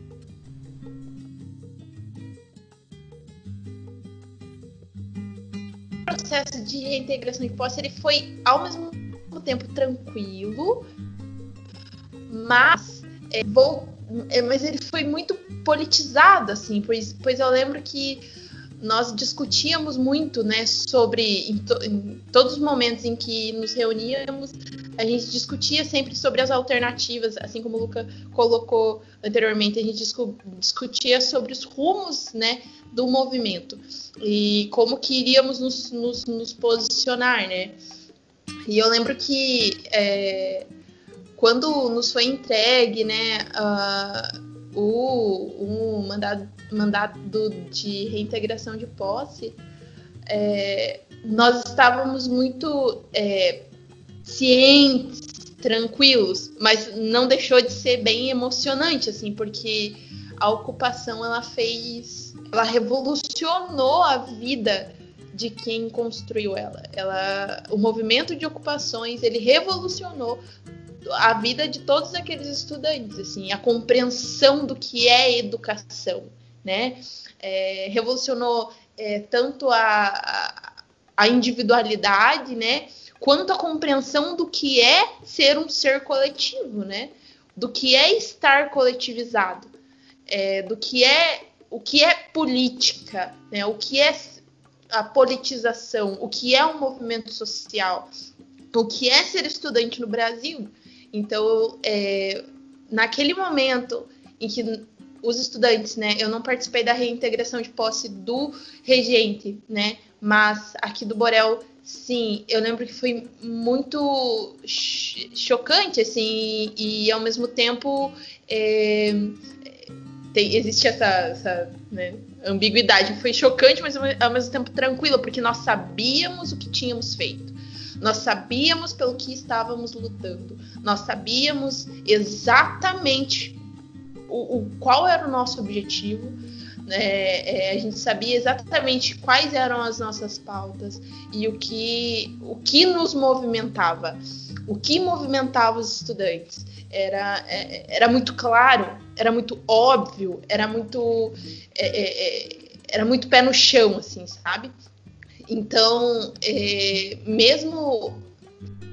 Processo de reintegração de posse ele foi ao mesmo tempo tranquilo, mas é, vou, é, mas ele foi muito politizado assim, pois, pois eu lembro que nós discutíamos muito, né, sobre em, to, em, todos os momentos em que nos reuníamos, a gente discutia sempre sobre as alternativas, assim como o Luca colocou anteriormente, a gente discu, discutia sobre os rumos, né, do movimento e como que iríamos nos, nos, nos posicionar, né? E eu lembro que é, quando nos foi entregue, né, uh, o, o mandado, mandado de reintegração de posse, é, nós estávamos muito é, cientes, tranquilos, mas não deixou de ser bem emocionante, assim, porque a ocupação ela fez, ela revolucionou a vida de quem construiu ela. Ela, o movimento de ocupações ele revolucionou a vida de todos aqueles estudantes, assim, a compreensão do que é educação, né? É, revolucionou é, tanto a, a individualidade, né? Quanto a compreensão do que é ser um ser coletivo, né? Do que é estar coletivizado, é, do que é o que é política, né? O que é a politização, o que é um movimento social, o que é ser estudante no Brasil. Então, é, naquele momento em que os estudantes, né, eu não participei da reintegração de posse do regente, né, mas aqui do Borel, sim, eu lembro que foi muito chocante, assim, e, e ao mesmo tempo é, tem, existe essa, essa né, ambiguidade. Foi chocante, mas ao mesmo tempo tranquilo, porque nós sabíamos o que tínhamos feito. Nós sabíamos pelo que estávamos lutando. Nós sabíamos exatamente o, o qual era o nosso objetivo. É, é, a gente sabia exatamente quais eram as nossas pautas e o que, o que nos movimentava, o que movimentava os estudantes. Era, é, era muito claro, era muito óbvio, era muito, é, é, é, era muito pé no chão, assim, sabe? Então, mesmo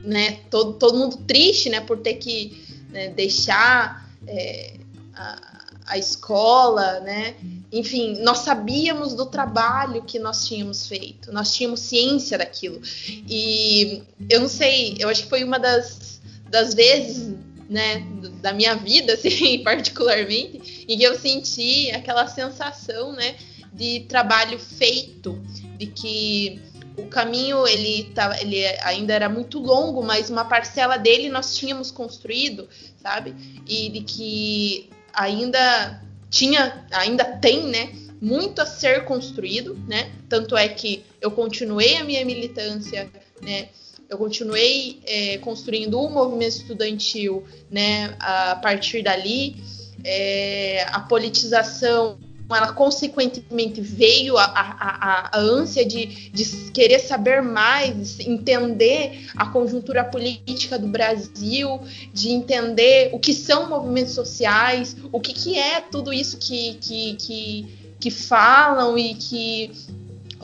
né, todo, todo mundo triste né, por ter que né, deixar a, a escola, né? Enfim, nós sabíamos do trabalho que nós tínhamos feito, nós tínhamos ciência daquilo. E eu não sei, eu acho que foi uma das, das vezes, né, da minha vida, [LAUGHS] assim, particularmente, em que eu senti aquela sensação, né, de trabalho feito, de que o caminho ele, tá, ele ainda era muito longo, mas uma parcela dele nós tínhamos construído, sabe? E de que ainda tinha, ainda tem, né, muito a ser construído, né? Tanto é que eu continuei a minha militância, né? Eu continuei é, construindo o movimento estudantil, né? A partir dali, é, a politização ela consequentemente veio a, a, a, ânsia de, de, querer saber mais, entender a conjuntura política do Brasil, de entender o que são movimentos sociais, o que, que é tudo isso que, que, que, que falam e que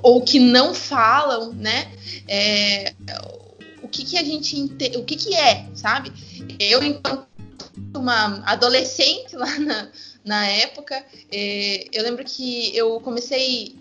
ou que não falam, né? É, o que, que a gente o que, que é, sabe? Eu enquanto uma adolescente lá na na época. É, eu lembro que eu comecei.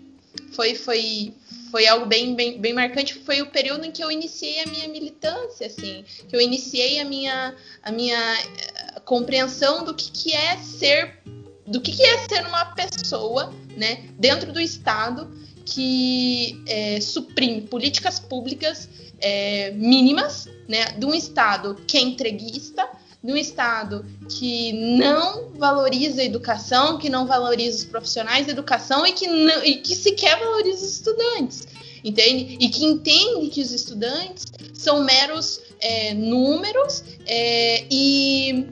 Foi, foi, foi algo bem, bem, bem marcante. Foi o período em que eu iniciei a minha militância, assim, que eu iniciei a minha, a minha eh, compreensão do que, que é ser do que, que é ser uma pessoa né, dentro do Estado que é, suprime políticas públicas é, mínimas né, de um Estado que é entreguista, de um Estado que não valoriza a educação, que não valoriza os profissionais da educação e que, não, e que sequer valoriza os estudantes, entende? E que entende que os estudantes são meros é, números é, e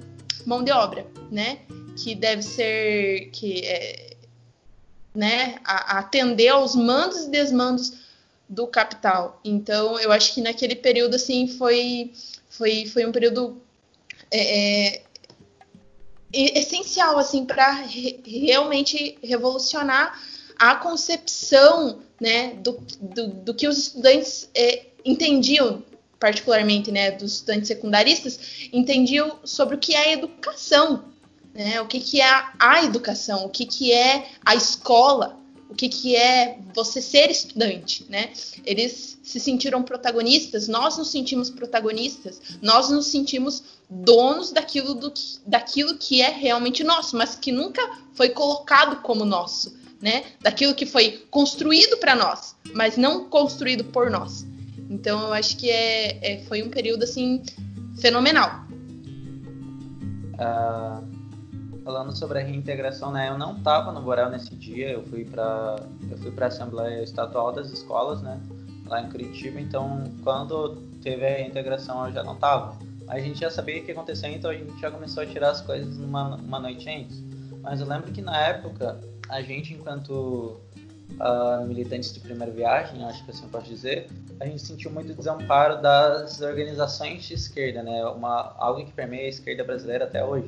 mão de obra, né? Que deve ser que é, né, a atender aos mandos e desmandos do capital. Então, eu acho que naquele período assim foi foi, foi um período é, é essencial assim para re realmente revolucionar a concepção né, do, do, do que os estudantes é, entendiam, particularmente né, dos estudantes secundaristas, entendiam sobre o que é educação, né, o que, que é a educação, o que, que é a escola, o que, que é você ser estudante, né? Eles se sentiram protagonistas, nós nos sentimos protagonistas, nós nos sentimos donos daquilo, do que, daquilo que é realmente nosso, mas que nunca foi colocado como nosso, né? Daquilo que foi construído para nós, mas não construído por nós. Então eu acho que é, é foi um período assim fenomenal. Uh falando sobre a reintegração, né? Eu não estava no Borel nesse dia, eu fui para eu fui para a Assembleia Estadual das Escolas, né? Lá em Curitiba, então quando teve a reintegração eu já não estava. A gente já sabia o que ia acontecer, então a gente já começou a tirar as coisas uma, uma noite antes. Mas eu lembro que na época, a gente, enquanto uh, militantes de primeira viagem, acho que assim eu posso dizer, a gente sentiu muito desamparo das organizações de esquerda, né? Uma, algo que permeia a esquerda brasileira até hoje.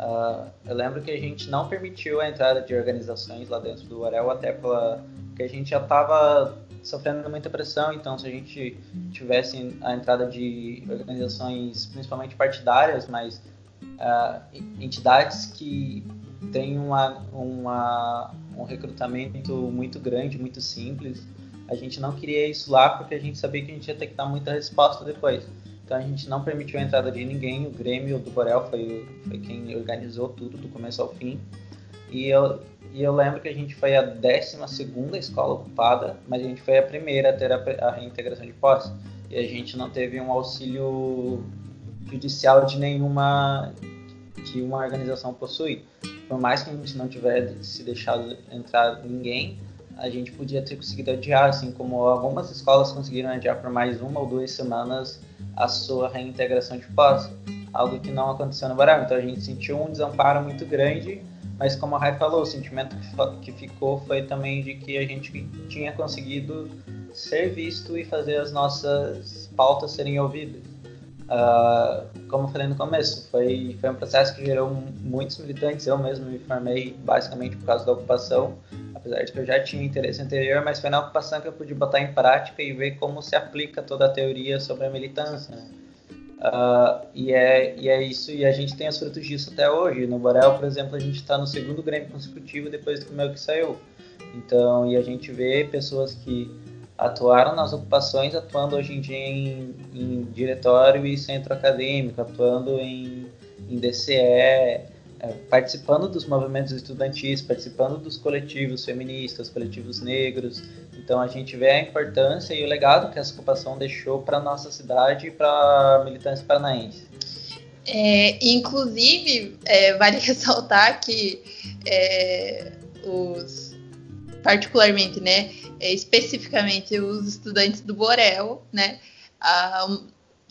Uh, eu lembro que a gente não permitiu a entrada de organizações lá dentro do Orel, até porque a gente já estava sofrendo muita pressão, então se a gente tivesse a entrada de organizações, principalmente partidárias, mas uh, entidades que têm uma, uma, um recrutamento muito grande, muito simples, a gente não queria isso lá porque a gente sabia que a gente ia ter que dar muita resposta depois. Então a gente não permitiu a entrada de ninguém, o Grêmio do Borel foi, foi quem organizou tudo do começo ao fim. E eu, e eu lembro que a gente foi a 12 escola ocupada, mas a gente foi a primeira a ter a, a reintegração de posse. E a gente não teve um auxílio judicial de nenhuma que uma organização possui. Por mais que a gente não tivesse deixado entrar ninguém, a gente podia ter conseguido adiar, assim como algumas escolas conseguiram adiar por mais uma ou duas semanas a sua reintegração de posse, algo que não aconteceu no Barão. Então a gente sentiu um desamparo muito grande, mas como a Rai falou, o sentimento que ficou foi também de que a gente tinha conseguido ser visto e fazer as nossas pautas serem ouvidas. Uh, como eu falei no começo, foi, foi um processo que gerou muitos militantes. Eu mesmo me formei basicamente por causa da ocupação, apesar de que eu já tinha interesse anterior, mas foi na ocupação que eu pude botar em prática e ver como se aplica toda a teoria sobre a militância. Uh, e, é, e é isso, e a gente tem os frutos disso até hoje. No Borel, por exemplo, a gente está no segundo Grêmio consecutivo depois do meu que saiu. Então, e a gente vê pessoas que atuaram nas ocupações, atuando hoje em dia em, em diretório e centro acadêmico, atuando em, em DCE, é, participando dos movimentos estudantis, participando dos coletivos feministas, coletivos negros. Então a gente vê a importância e o legado que essa ocupação deixou para nossa cidade e para a militância paranaense. É, inclusive, é, vale [LAUGHS] ressaltar que é, os, particularmente, né, especificamente os estudantes do Borel, né,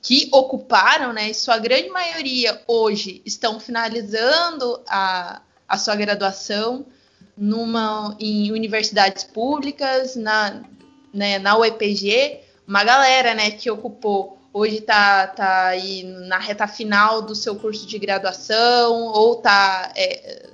que ocuparam, né, sua grande maioria hoje estão finalizando a, a sua graduação numa, em universidades públicas, na, né, na UEPG, uma galera né, que ocupou hoje está tá aí na reta final do seu curso de graduação ou está é,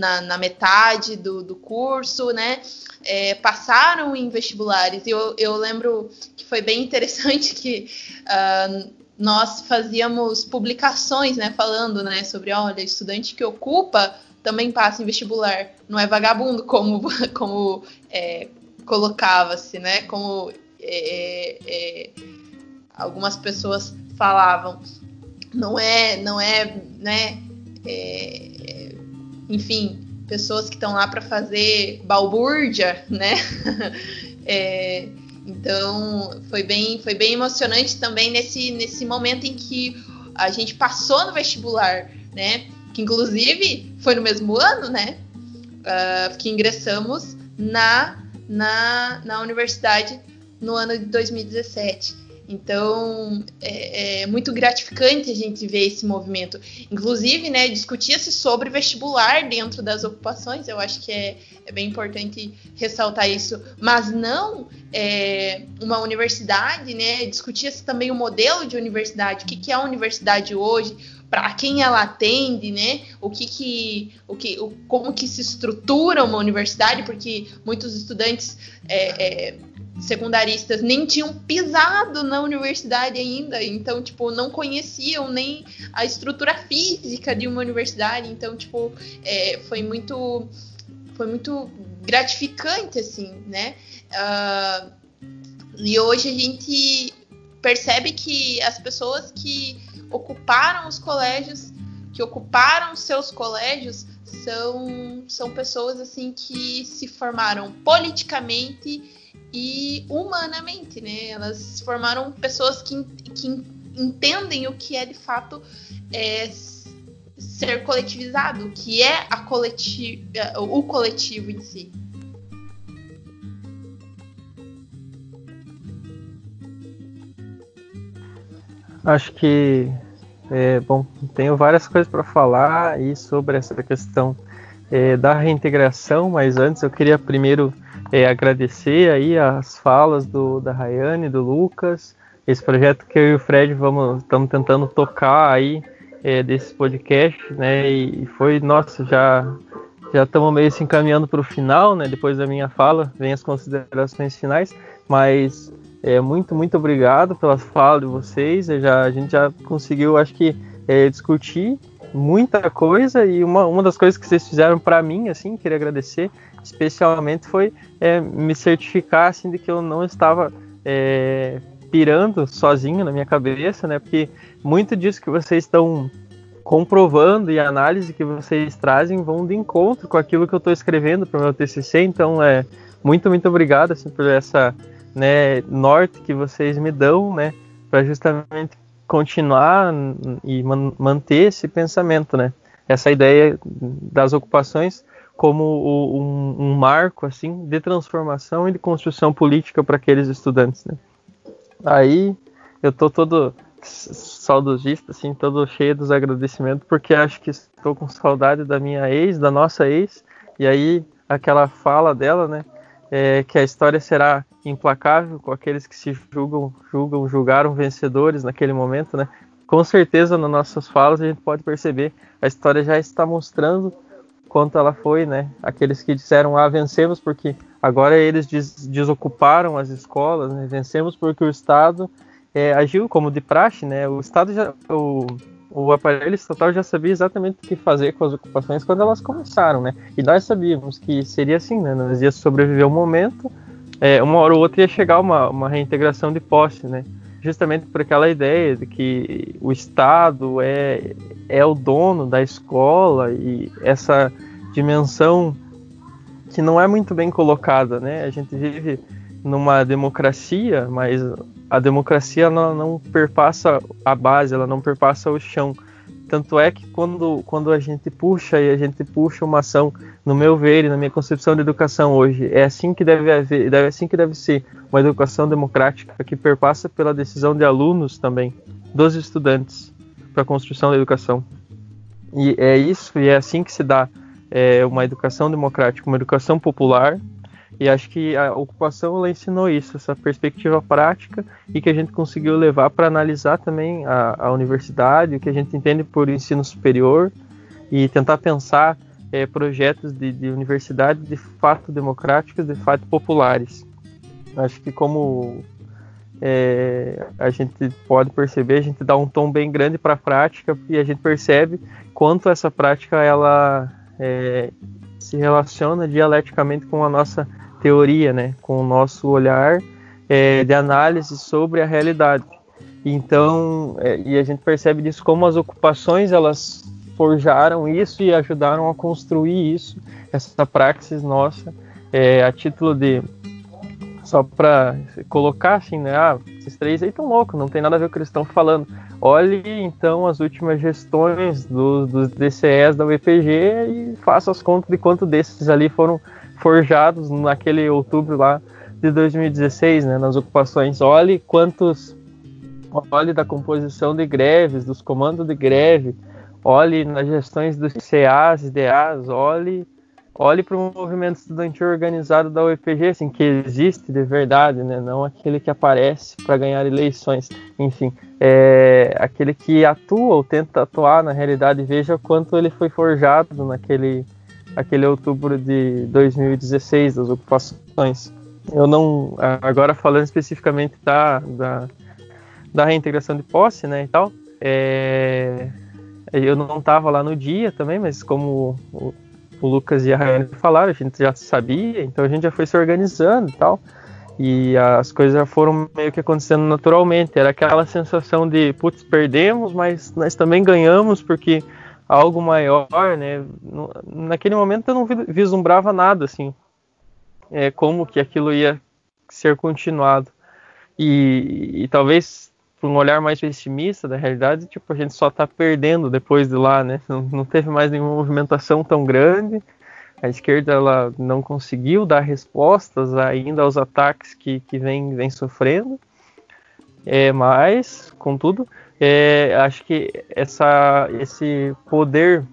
na, na, metade do, do curso, né? é, passaram em vestibulares. Eu, eu lembro que foi bem interessante que uh, nós fazíamos publicações, né, falando, né, sobre, olha, estudante que ocupa também passa em vestibular, não é vagabundo como, [LAUGHS] como é, colocava-se, né, como é, é, algumas pessoas falavam. Não é, não é, né, é, é, enfim, pessoas que estão lá para fazer balbúrdia, né? [LAUGHS] é, então foi bem, foi bem emocionante também nesse, nesse momento em que a gente passou no vestibular, né? Que inclusive foi no mesmo ano, né? Uh, que ingressamos na, na, na universidade no ano de 2017. Então, é, é, muito gratificante a gente ver esse movimento. Inclusive, né, discutia-se sobre vestibular dentro das ocupações, eu acho que é, é bem importante ressaltar isso, mas não é, uma universidade, né, discutia-se também o modelo de universidade, o que, que é a universidade hoje, para quem ela atende, né? O que que, o que, o, como que se estrutura uma universidade, porque muitos estudantes é, é, secundaristas nem tinham pisado na universidade ainda, então, tipo, não conheciam nem a estrutura física de uma universidade, então, tipo, é, foi muito foi muito gratificante, assim, né? Uh, e hoje a gente percebe que as pessoas que ocuparam os colégios, que ocuparam seus colégios, são, são pessoas assim que se formaram politicamente e humanamente, né? Elas formaram pessoas que, que entendem o que é de fato é, ser coletivizado, o que é a coleti o coletivo em si. Acho que é, bom, tenho várias coisas para falar aí sobre essa questão é, da reintegração, mas antes eu queria primeiro é, agradecer aí as falas do, da Rayane, do Lucas, esse projeto que eu e o Fred vamos estamos tentando tocar aí é, desse podcast, né? E foi, nossa, já já estamos meio se encaminhando para o final, né? Depois da minha fala, vem as considerações finais, mas é, muito, muito obrigado pela fala de vocês. Já, a gente já conseguiu, acho que, é, discutir muita coisa e uma, uma das coisas que vocês fizeram para mim, assim, queria agradecer especialmente foi é, me certificar assim de que eu não estava é, pirando sozinho na minha cabeça, né? Porque muito disso que vocês estão comprovando e a análise que vocês trazem vão de encontro com aquilo que eu estou escrevendo para o meu TCC. Então, é muito, muito obrigado assim, por essa né, norte que vocês me dão, né? Para justamente continuar e man manter esse pensamento, né? Essa ideia das ocupações como um, um, marco assim de transformação e de construção política para aqueles estudantes, né? Aí eu tô todo saudosista, assim, todo cheio dos agradecimentos, porque acho que estou com saudade da minha ex, da nossa ex, e aí aquela fala dela, né, é, que a história será implacável com aqueles que se julgam, julgam, julgaram vencedores naquele momento, né? Com certeza nas nossas falas a gente pode perceber a história já está mostrando quanto ela foi, né? Aqueles que disseram ah vencemos porque agora eles des desocuparam as escolas, né? vencemos porque o Estado é, agiu como de praxe, né? O Estado já o, o aparelho estatal já sabia exatamente o que fazer com as ocupações quando elas começaram, né? E nós sabíamos que seria assim, né? Nós ia sobreviver um momento, é, uma hora ou outra ia chegar uma, uma reintegração de posse, né? Justamente por aquela ideia de que o Estado é, é o dono da escola e essa dimensão que não é muito bem colocada, né? A gente vive numa democracia, mas a democracia não, perpassa a base, ela não perpassa o chão. Tanto é que quando, quando a gente puxa e a gente puxa uma ação, no meu ver e na minha concepção de educação hoje, é assim que deve haver, é assim que deve ser uma educação democrática que perpassa pela decisão de alunos também, dos estudantes, para a construção da educação. E é isso, e é assim que se dá é, uma educação democrática, uma educação popular, e acho que a ocupação ela ensinou isso, essa perspectiva prática e que a gente conseguiu levar para analisar também a, a, universidade, o que a gente entende por ensino superior e tentar pensar é, projetos de, de, universidade de fato democráticos, de fato populares. Acho que como é, a gente pode perceber, a gente dá um tom bem grande para a prática e a gente percebe quanto essa prática ela é, se relaciona dialeticamente com a nossa teoria, né, com o nosso olhar é, de análise sobre a realidade. Então, é, e a gente percebe disso como as ocupações elas forjaram isso e ajudaram a construir isso, essa praxis nossa, é, a título de só para colocar assim, né? Ah, esses três aí estão loucos, não tem nada a ver com o que eles estão falando. Olhe então as últimas gestões do, dos DCEs da UEPG e faça as contas de quanto desses ali foram forjados naquele outubro lá de 2016, né, nas ocupações. Olhe quantos, olhe da composição de greves, dos comandos de greve, olhe nas gestões dos CAs DAs, olhe, olhe para o movimento estudantil organizado da UEPG, assim, que existe de verdade, né, não aquele que aparece para ganhar eleições, enfim, é aquele que atua ou tenta atuar na realidade, veja quanto ele foi forjado naquele aquele outubro de 2016 das ocupações. Eu não, agora falando especificamente da, da, da reintegração de posse, né, e tal, é, eu não estava lá no dia também, mas como o, o Lucas e a Rayane falaram, a gente já sabia, então a gente já foi se organizando e tal, e as coisas já foram meio que acontecendo naturalmente. Era aquela sensação de, putz, perdemos, mas nós também ganhamos, porque algo maior, né? Naquele momento eu não vislumbrava nada, assim, é, como que aquilo ia ser continuado. E, e talvez por um olhar mais pessimista da realidade, tipo, a gente só está perdendo depois de lá, né? Não, não, teve mais nenhuma movimentação tão grande. A esquerda ela não conseguiu dar respostas ainda aos ataques que, que vem, vem sofrendo. É, mas, contudo, é, acho que essa, esse poder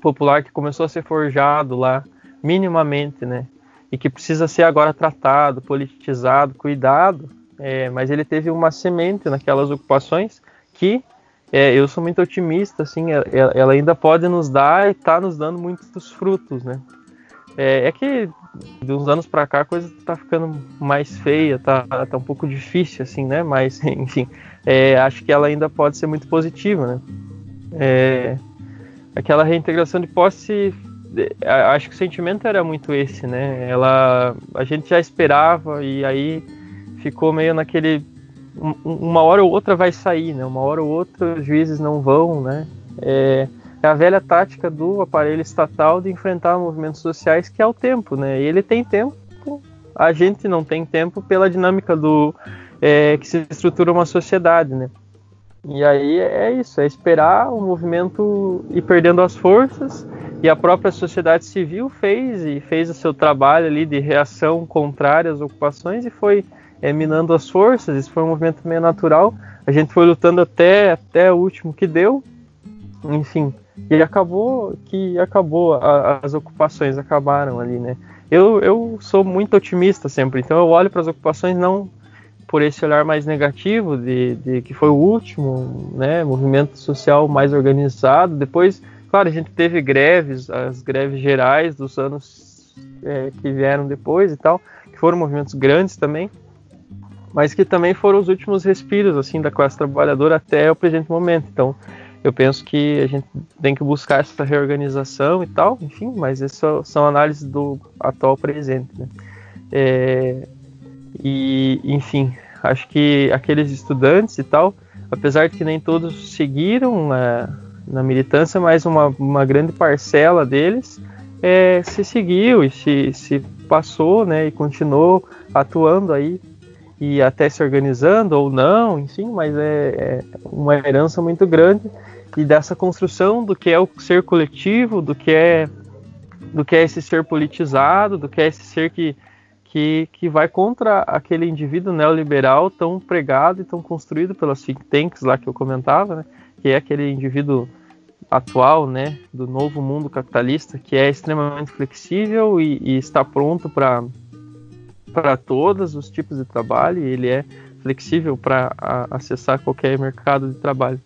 popular que começou a ser forjado lá, minimamente, né? E que precisa ser agora tratado, politizado, cuidado, é, mas ele teve uma semente naquelas ocupações que é, eu sou muito otimista, assim, ela, ela ainda pode nos dar e está nos dando muitos frutos, né? É, é, que de uns anos para cá a coisa tá ficando mais feia, tá, tá um pouco difícil, assim, né? Mas, [LAUGHS] enfim, é, acho que ela ainda pode ser muito positiva, né? É, aquela reintegração de posse, acho que o sentimento era muito esse, né? Ela, a gente já esperava e aí ficou meio naquele uma hora ou outra vai sair, né? Uma hora ou outra os juízes não vão, né? É, é a velha tática do aparelho estatal de enfrentar movimentos sociais que é o tempo, né? E ele tem tempo, a gente não tem tempo pela dinâmica do é, que se estrutura uma sociedade, né? E aí é isso, é esperar o movimento ir perdendo as forças e a própria sociedade civil fez e fez o seu trabalho ali de reação contrária às ocupações e foi é, minando as forças. Isso foi um movimento meio natural. A gente foi lutando até até o último que deu, enfim. E acabou que acabou a, as ocupações acabaram ali, né? Eu, eu sou muito otimista sempre, então eu olho para as ocupações não por esse olhar mais negativo de, de, que foi o último né, movimento social mais organizado. Depois, claro, a gente teve greves, as greves gerais dos anos é, que vieram depois e tal, que foram movimentos grandes também, mas que também foram os últimos respiros assim da classe trabalhadora até o presente momento. Então, eu penso que a gente tem que buscar essa reorganização e tal, enfim, mas essas são análises do atual presente. Né? É, e, enfim, acho que aqueles estudantes e tal, apesar de que nem todos seguiram é, na militância, mas uma, uma grande parcela deles é, se seguiu e se, se passou, né, e continuou atuando aí e até se organizando ou não, enfim, mas é, é, uma herança muito grande e dessa construção do que é o ser coletivo, do que é do que é esse ser politizado, do que é esse ser que que, que vai contra aquele indivíduo neoliberal tão pregado e tão construído pelas think tanks lá que eu comentava, né? que é aquele indivíduo atual, né, do novo mundo capitalista, que é extremamente flexível e, e está pronto para todos os tipos de trabalho. Ele é flexível para acessar qualquer mercado de trabalho.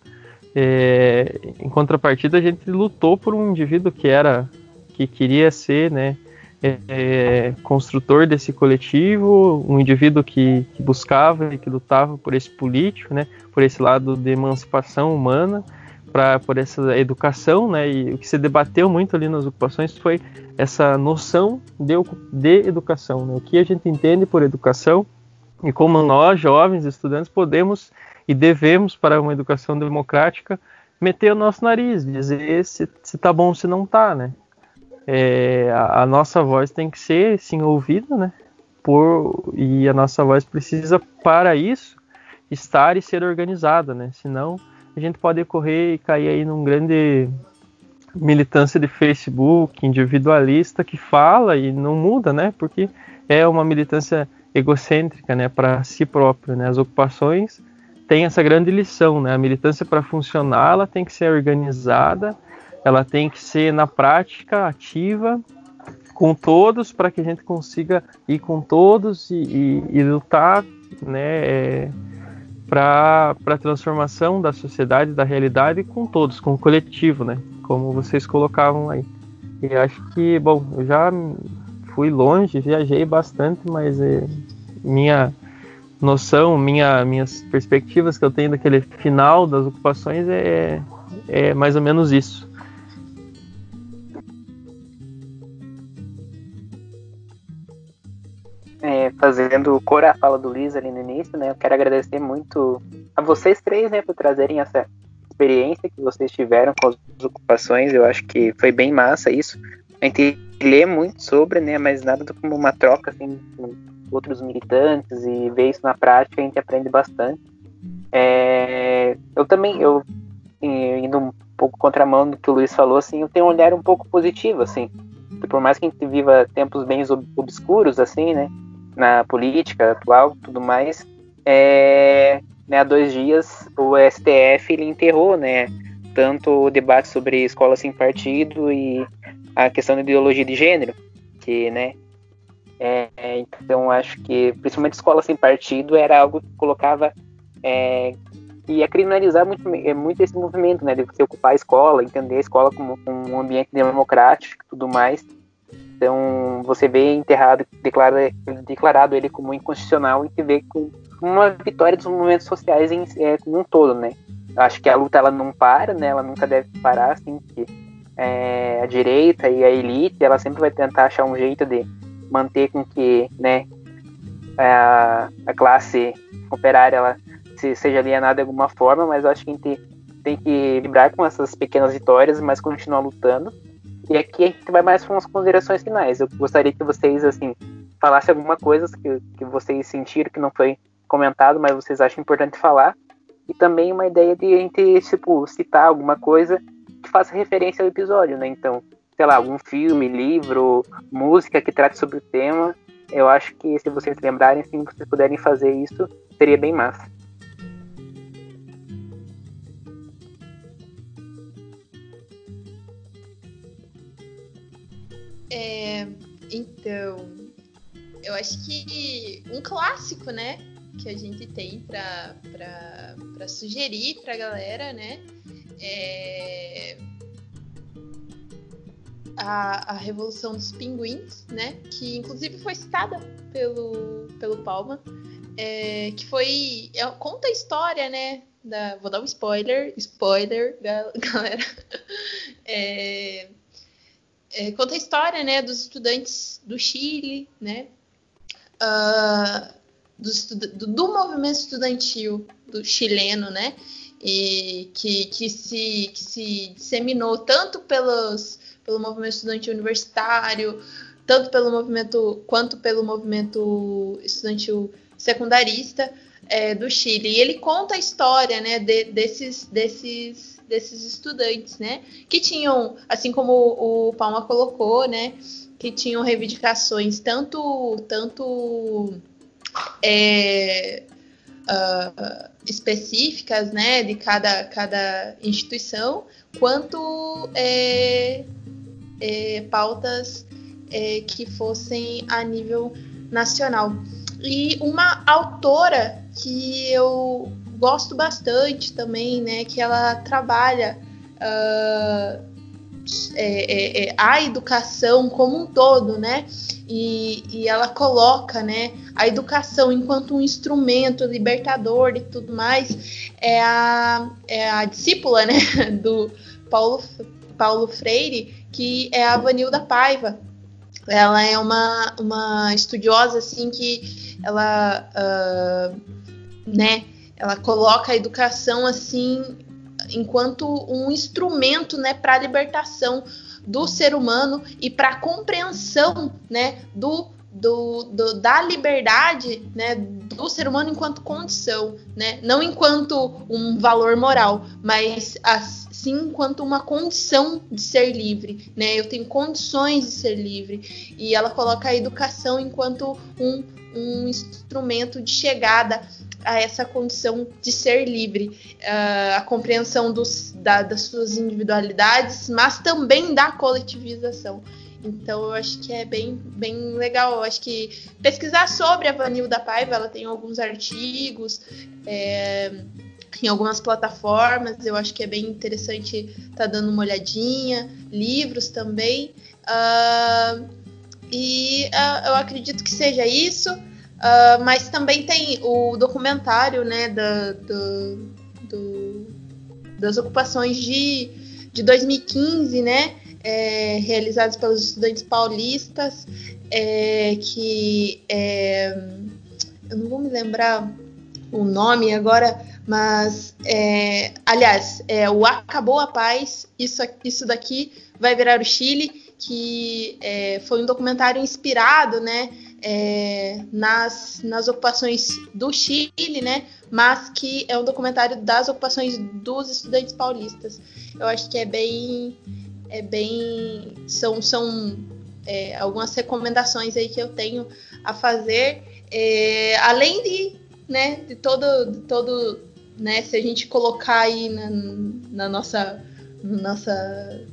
É, em contrapartida, a gente lutou por um indivíduo que era que queria ser, né, é, construtor desse coletivo, um indivíduo que, que, buscava e que lutava por esse político, né, por esse lado de emancipação humana, pra, por essa educação, né, e o que se debateu muito ali nas ocupações foi essa noção de, de educação, né, o que a gente entende por educação e como nós, jovens estudantes, podemos e devemos, para uma educação democrática, meter o nosso nariz, dizer se, se tá bom, se não tá, né? É, a, a, nossa voz tem que ser sim ouvida, né? Por, e a nossa voz precisa para isso estar e ser organizada, né? Senão a gente pode correr e cair aí num grande militância de Facebook individualista que fala e não muda, né? Porque é uma militância egocêntrica, né? Para si próprio, né? As ocupações têm essa grande lição, né? A militância para funcionar, ela tem que ser organizada ela tem que ser na prática ativa com todos para que a gente consiga ir com todos e, e, e lutar né, é, para a transformação da sociedade, da realidade com todos, com o coletivo, né, como vocês colocavam aí. E acho que, bom, eu já fui longe, viajei bastante, mas é, minha noção, minha, minhas perspectivas que eu tenho daquele final das ocupações é, é mais ou menos isso. Fazendo cor a fala do Luiz ali no início, né? Eu quero agradecer muito a vocês três, né, por trazerem essa experiência que vocês tiveram com as ocupações. Eu acho que foi bem massa isso. A gente lê muito sobre, né, mas nada como uma troca assim com outros militantes e ver isso na prática a gente aprende bastante. É, eu também, eu indo um pouco contramão do que o Luiz falou, assim, eu tenho um olhar um pouco positivo, assim, por mais que a gente viva tempos bem obscuros, assim, né, na política atual, tudo mais, é, né, há dois dias o STF ele enterrou, né, tanto o debate sobre escola sem partido e a questão da ideologia de gênero, que, né, é, então acho que principalmente escola sem partido era algo que colocava é, ia criminalizar muito, é, muito esse movimento, né, de você ocupar a escola, entender a escola como um ambiente democrático e tudo mais. Então, você vê enterrado, declara, declarado ele como inconstitucional e se vê com uma vitória dos movimentos sociais em, é, como um todo, né? acho que a luta ela não para, né? Ela nunca deve parar, assim, que é, a direita e a elite, ela sempre vai tentar achar um jeito de manter com que, né, a, a classe operária ela se, seja alienada de alguma forma, mas acho que a gente tem que vibrar com essas pequenas vitórias, mas continuar lutando. E aqui a gente vai mais com as considerações finais. Eu gostaria que vocês, assim, falassem alguma coisa que, que vocês sentiram que não foi comentado, mas vocês acham importante falar. E também uma ideia de a gente, tipo, citar alguma coisa que faça referência ao episódio, né? Então, sei lá, algum filme, livro, música que trate sobre o tema. Eu acho que se vocês lembrarem, se vocês puderem fazer isso, seria bem massa. É, então, eu acho que um clássico, né, que a gente tem para sugerir para a galera, né, é a, a Revolução dos Pinguins, né, que inclusive foi citada pelo, pelo Palma, é, que foi é, conta a história, né, da, vou dar um spoiler, spoiler, [LAUGHS] galera, é, é, conta a história, né, dos estudantes do Chile, né, uh, do, do, do, movimento estudantil do chileno, né? E que, que, se, que se disseminou tanto pelos, pelo movimento estudantil universitário, tanto pelo movimento quanto pelo movimento estudantil secundarista é, do Chile. E ele conta a história, né, de, desses, desses, desses estudantes, né, que tinham, assim como o Palma colocou, né, que tinham reivindicações tanto, tanto é, uh, específicas né, de cada, cada instituição, quanto é, é, pautas é, que fossem a nível nacional. E uma autora que eu gosto bastante também, né, que ela trabalha uh, é, é, a educação como um todo, né? E, e, ela coloca, né, a educação enquanto um instrumento libertador e tudo mais, é a, é a discípula, né, [LAUGHS] do Paulo, Paulo Freire, que é a Vanilda Paiva. Ela é uma, uma estudiosa, assim, que ela, uh, né, ela coloca a educação, assim, enquanto um instrumento né, para a libertação do ser humano e para a compreensão né, do, do, do, da liberdade né, do ser humano enquanto condição, né, não enquanto um valor moral, mas sim enquanto uma condição de ser livre. Né, eu tenho condições de ser livre. E ela coloca a educação enquanto um, um instrumento de chegada a essa condição de ser livre, uh, a compreensão dos, da, das suas individualidades, mas também da coletivização. Então eu acho que é bem, bem legal. Eu acho que pesquisar sobre a Vanilda Paiva, ela tem alguns artigos é, em algumas plataformas. Eu acho que é bem interessante estar tá dando uma olhadinha, livros também. Uh, e uh, eu acredito que seja isso. Uh, mas também tem o documentário né, da, do, do, das ocupações de, de 2015, né, é, realizadas pelos estudantes paulistas, é, que é, eu não vou me lembrar o nome agora, mas é, aliás, é, o Acabou a Paz, isso, isso daqui vai virar o Chile, que é, foi um documentário inspirado, né? É, nas, nas ocupações do Chile, né? Mas que é um documentário das ocupações dos estudantes paulistas. Eu acho que é bem, é bem, são, são é, algumas recomendações aí que eu tenho a fazer, é, além de, né, de todo, de todo, né? Se a gente colocar aí na, na nossa, nossa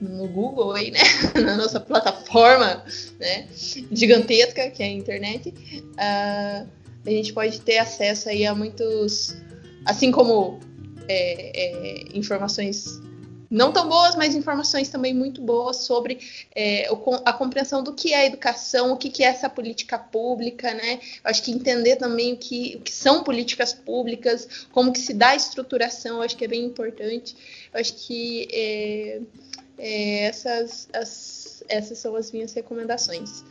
no Google aí, né? [LAUGHS] Na nossa plataforma, né? Gigantesca que é a internet, uh, a gente pode ter acesso aí a muitos, assim como é, é, informações não tão boas, mas informações também muito boas sobre é, a compreensão do que é educação, o que, é essa política pública, né? Eu acho que entender também o que, o que são políticas públicas, como que se dá a estruturação, eu acho que é bem importante. Eu acho que é, é, essas, as, essas são as minhas recomendações.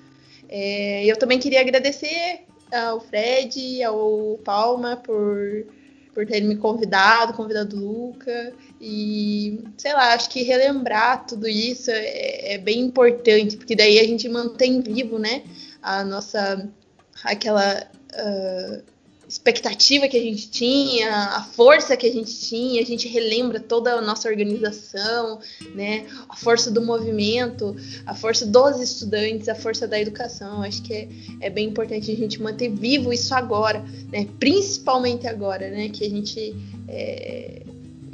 É, eu também queria agradecer ao Fred, ao Palma por por terem me convidado, convidado o Luca. E, sei lá, acho que relembrar tudo isso é, é, bem importante, porque daí a gente mantém vivo, né? A nossa. aquela. Uh, expectativa que a gente tinha, a força que a gente tinha, a gente relembra toda a nossa organização, né? A força do movimento, a força dos estudantes, a força da educação. Acho que é, é bem importante a gente manter vivo isso agora, né? Principalmente agora, né? Que a gente é,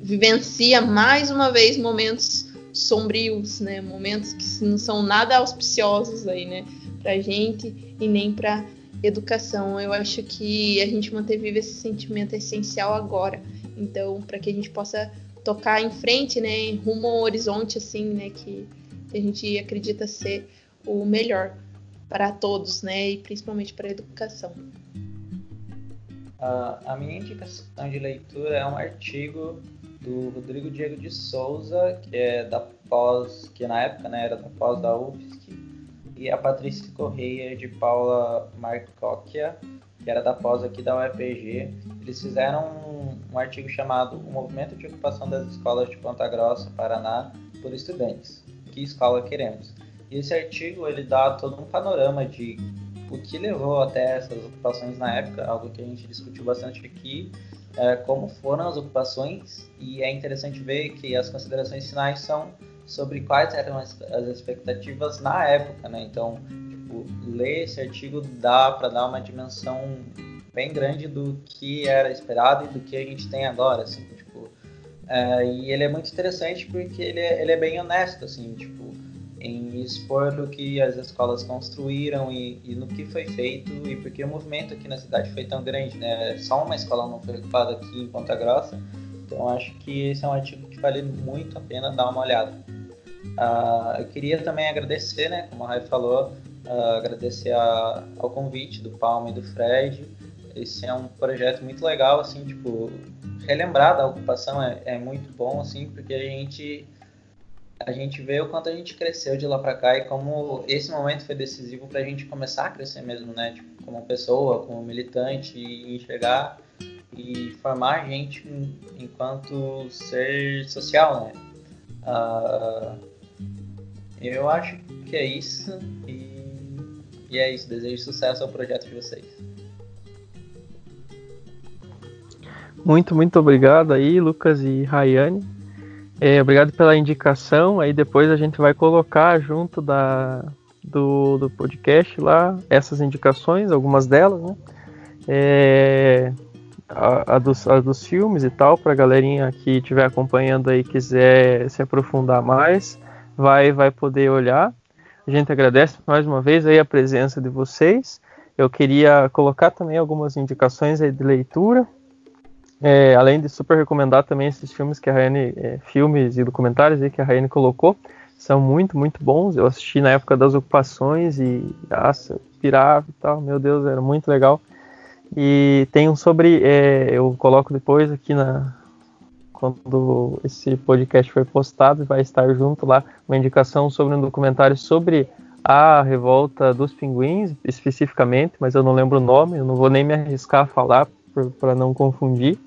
vivencia mais uma vez momentos sombrios, né? Momentos que não são nada auspiciosos aí, né? Pra gente e nem para educação. Eu acho que a gente manter vivo esse sentimento é essencial agora. Então, para que a gente possa tocar em frente, né, rumo ao horizonte assim, né, que, a gente acredita ser o melhor para todos, né, e principalmente para a educação. Uh, a minha indicação de leitura é um artigo do Rodrigo Diego de Souza, que é da pós, que na época né, era da pós da UFSC, e a Patrícia Correia de Paula Marcocchia, que era da pós aqui da UFPG. Eles fizeram um, um, artigo chamado O Movimento de Ocupação das Escolas de Ponta Grossa, Paraná, por Estudantes. Que escola queremos? E esse artigo ele dá todo um panorama de o que levou até essas ocupações na época, algo que a gente discutiu bastante aqui, é, como foram as ocupações, e é interessante ver que as considerações finais são sobre quais eram as, as expectativas na época, né? Então, tipo, ler esse artigo dá para dar uma dimensão bem grande do que era esperado e do que a gente tem agora, assim, tipo, é, e ele é muito interessante porque ele é, ele é bem honesto, assim, tipo, em expor do que as escolas construíram e, e, no que foi feito e porque o movimento aqui na cidade foi tão grande, né? Só uma escola não foi ocupada aqui em Ponta Grossa, então acho que esse é um artigo que vale muito a pena dar uma olhada. Uh, eu queria também agradecer, né, como a Rai falou, uh, agradecer a, ao convite do Palma e do Fred. Esse é um projeto muito legal, assim, tipo, relembrar da ocupação é, é muito bom, assim, porque a gente a gente vê o quanto a gente cresceu de lá para cá e como esse momento foi decisivo para a gente começar a crescer mesmo, né? Tipo, como pessoa, como militante e enxergar e formar a gente enquanto ser social, né? Uh, eu acho que é isso. E, e é isso. Desejo sucesso ao projeto de vocês. Muito, muito obrigado aí, Lucas e Rayane. É, obrigado pela indicação. Aí depois a gente vai colocar junto da, do, do podcast lá essas indicações, algumas delas, né? É, a, a, dos, a dos filmes e tal, para a galerinha que estiver acompanhando aí quiser se aprofundar mais vai, vai poder olhar. A gente agradece mais uma vez aí a presença de vocês. Eu queria colocar também algumas indicações aí de leitura, é, além de super recomendar também esses filmes que a Rayane, é, filmes e documentários aí que a Rayane colocou, são muito, muito bons. Eu assisti na época das ocupações e, nossa, pirava e tal, meu Deus, era muito legal. E tem um sobre, é, eu coloco depois aqui na, quando esse podcast foi postado, vai estar junto lá uma indicação sobre um documentário sobre a revolta dos pinguins, especificamente, mas eu não lembro o nome, eu não vou nem me arriscar a falar para não confundir.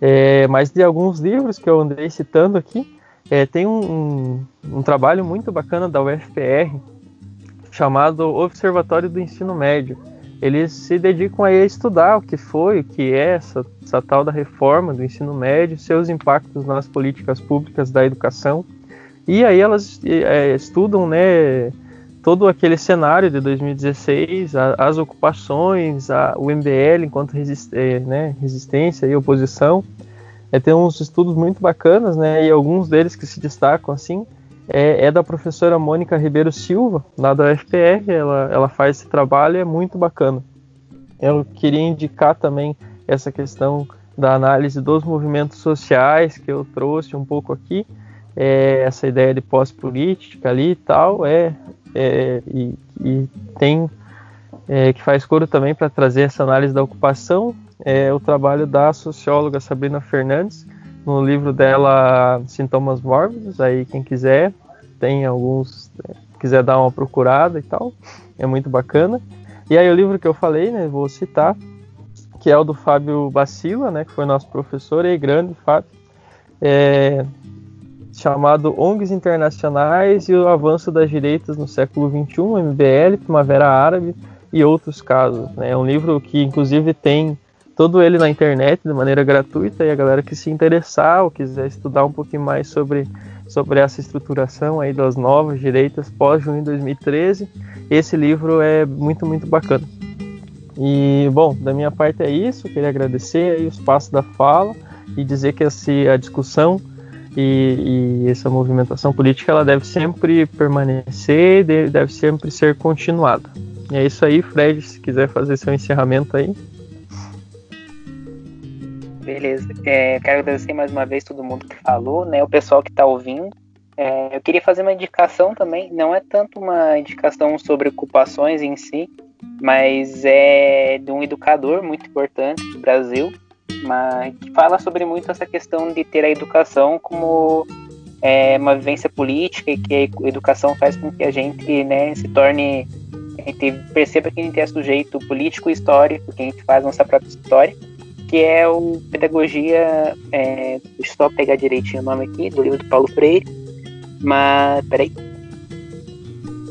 É, mas de alguns livros que eu andei citando aqui, é, tem um, um, um, trabalho muito bacana da UFPR chamado Observatório do Ensino Médio, eles se dedicam a estudar o que foi, o que é essa, essa tal da reforma do ensino médio, seus impactos nas políticas públicas da educação. E aí elas é, estudam né, todo aquele cenário de 2016, a, as ocupações, a, o MBL enquanto resist, é, né, resistência e oposição. É, tem uns estudos muito bacanas, né, e alguns deles que se destacam assim, é, é, da professora Mônica Ribeiro Silva, lá da UFPR. Ela, ela faz esse trabalho e é muito bacana. Eu queria indicar também essa questão da análise dos movimentos sociais que eu trouxe um pouco aqui. é, essa ideia de pós-política ali e tal, é, é e, e, tem é, que faz coro também para trazer essa análise da ocupação, é o trabalho da socióloga Sabrina Fernandes, no livro dela Sintomas Mórbidos, aí quem quiser, tem alguns, quiser dar uma procurada e tal, é muito bacana. E aí o livro que eu falei, né, vou citar, que é o do Fábio Bacila, né, que foi nosso professor, e grande Fábio, é, chamado ONGs Internacionais e o Avanço das Direitas no Século XXI, MBL, Primavera Árabe e outros casos. Né? É um livro que, inclusive, tem todo ele na internet de maneira gratuita e a galera que se interessar ou quiser estudar um pouquinho mais sobre, sobre essa estruturação aí das novas direitas pós-junho de 2013, esse livro é muito, muito bacana. E, bom, da minha parte é isso, queria agradecer aí o espaço da fala e dizer que a discussão e, e, essa movimentação política ela deve sempre permanecer, deve sempre ser continuada. E é isso aí, Fred, se quiser fazer seu encerramento aí. Beleza. É, quero agradecer mais uma vez todo mundo que falou, né? O pessoal que está ouvindo. É, eu queria fazer uma indicação também. Não é tanto uma indicação sobre ocupações em si, mas é de um educador muito importante do Brasil, mas que fala sobre muito essa questão de ter a educação como é, uma vivência política e que a educação faz com que a gente né, se torne, a gente perceba que a gente é sujeito político e histórico, que a gente faz nossa própria história, que é o Pedagogia, é, deixa eu só pegar direitinho o nome aqui, do livro do Paulo Freire, mas, peraí,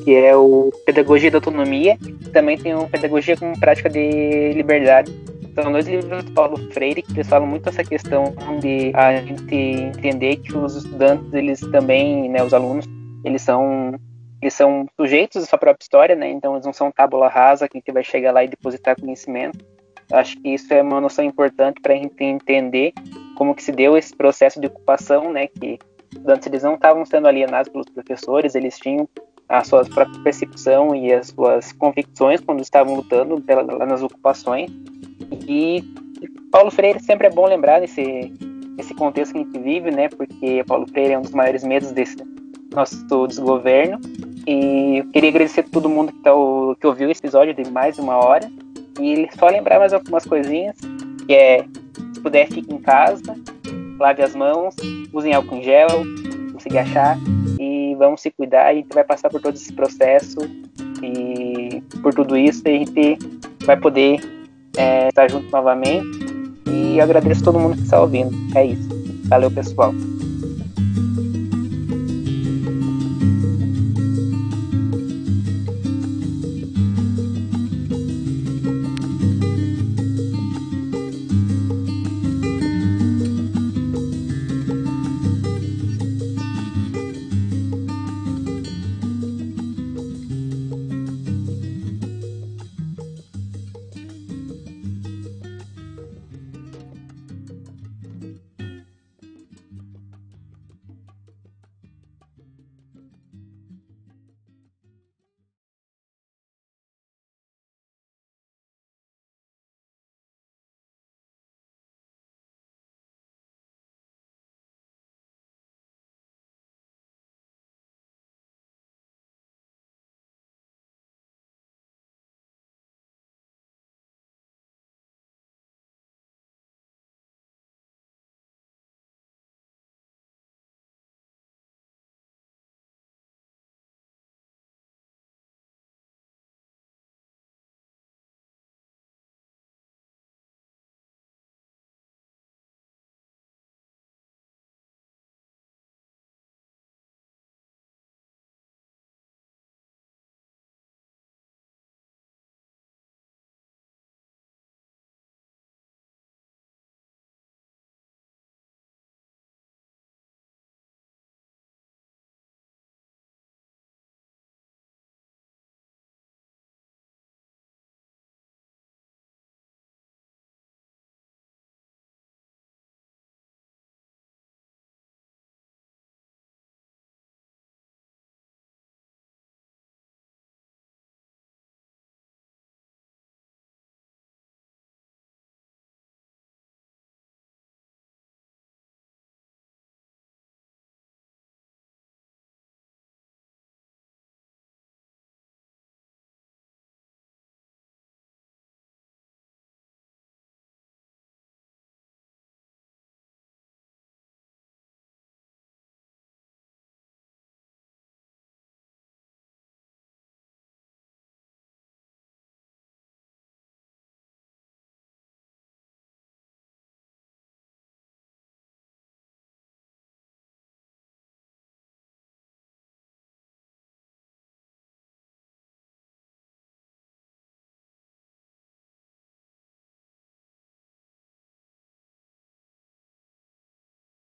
que é o Pedagogia da Autonomia, também tem o Pedagogia como Prática de Liberdade, são dois livros do Paulo Freire que falam muito essa questão de a gente entender que os estudantes, eles também, né, os alunos, eles são eles são sujeitos à sua própria história, né? Então eles não são tábula rasa que a gente vai chegar lá e depositar conhecimento. Acho que isso é uma noção importante para a gente entender como que se deu esse processo de ocupação, né? Que estudantes eles não estavam sendo alienados pelos professores, eles tinham a sua própria percepção e as suas convicções quando estavam lutando pela, nas ocupações. E Paulo Freire sempre é bom lembrar desse contexto que a gente vive, né? Porque Paulo Freire é um dos maiores medos desse nosso desgoverno. E eu queria agradecer a todo mundo que, tá, que ouviu esse episódio de mais uma hora. E só lembrar mais algumas coisinhas, que é, se puder, fique em casa, lave as mãos, usem álcool em gel, conseguir achar, e vamos se cuidar. A gente vai passar por todo esse processo e por tudo isso a gente vai poder é, estar junto novamente. E agradeço a todo mundo que está ouvindo. É isso. Valeu, pessoal.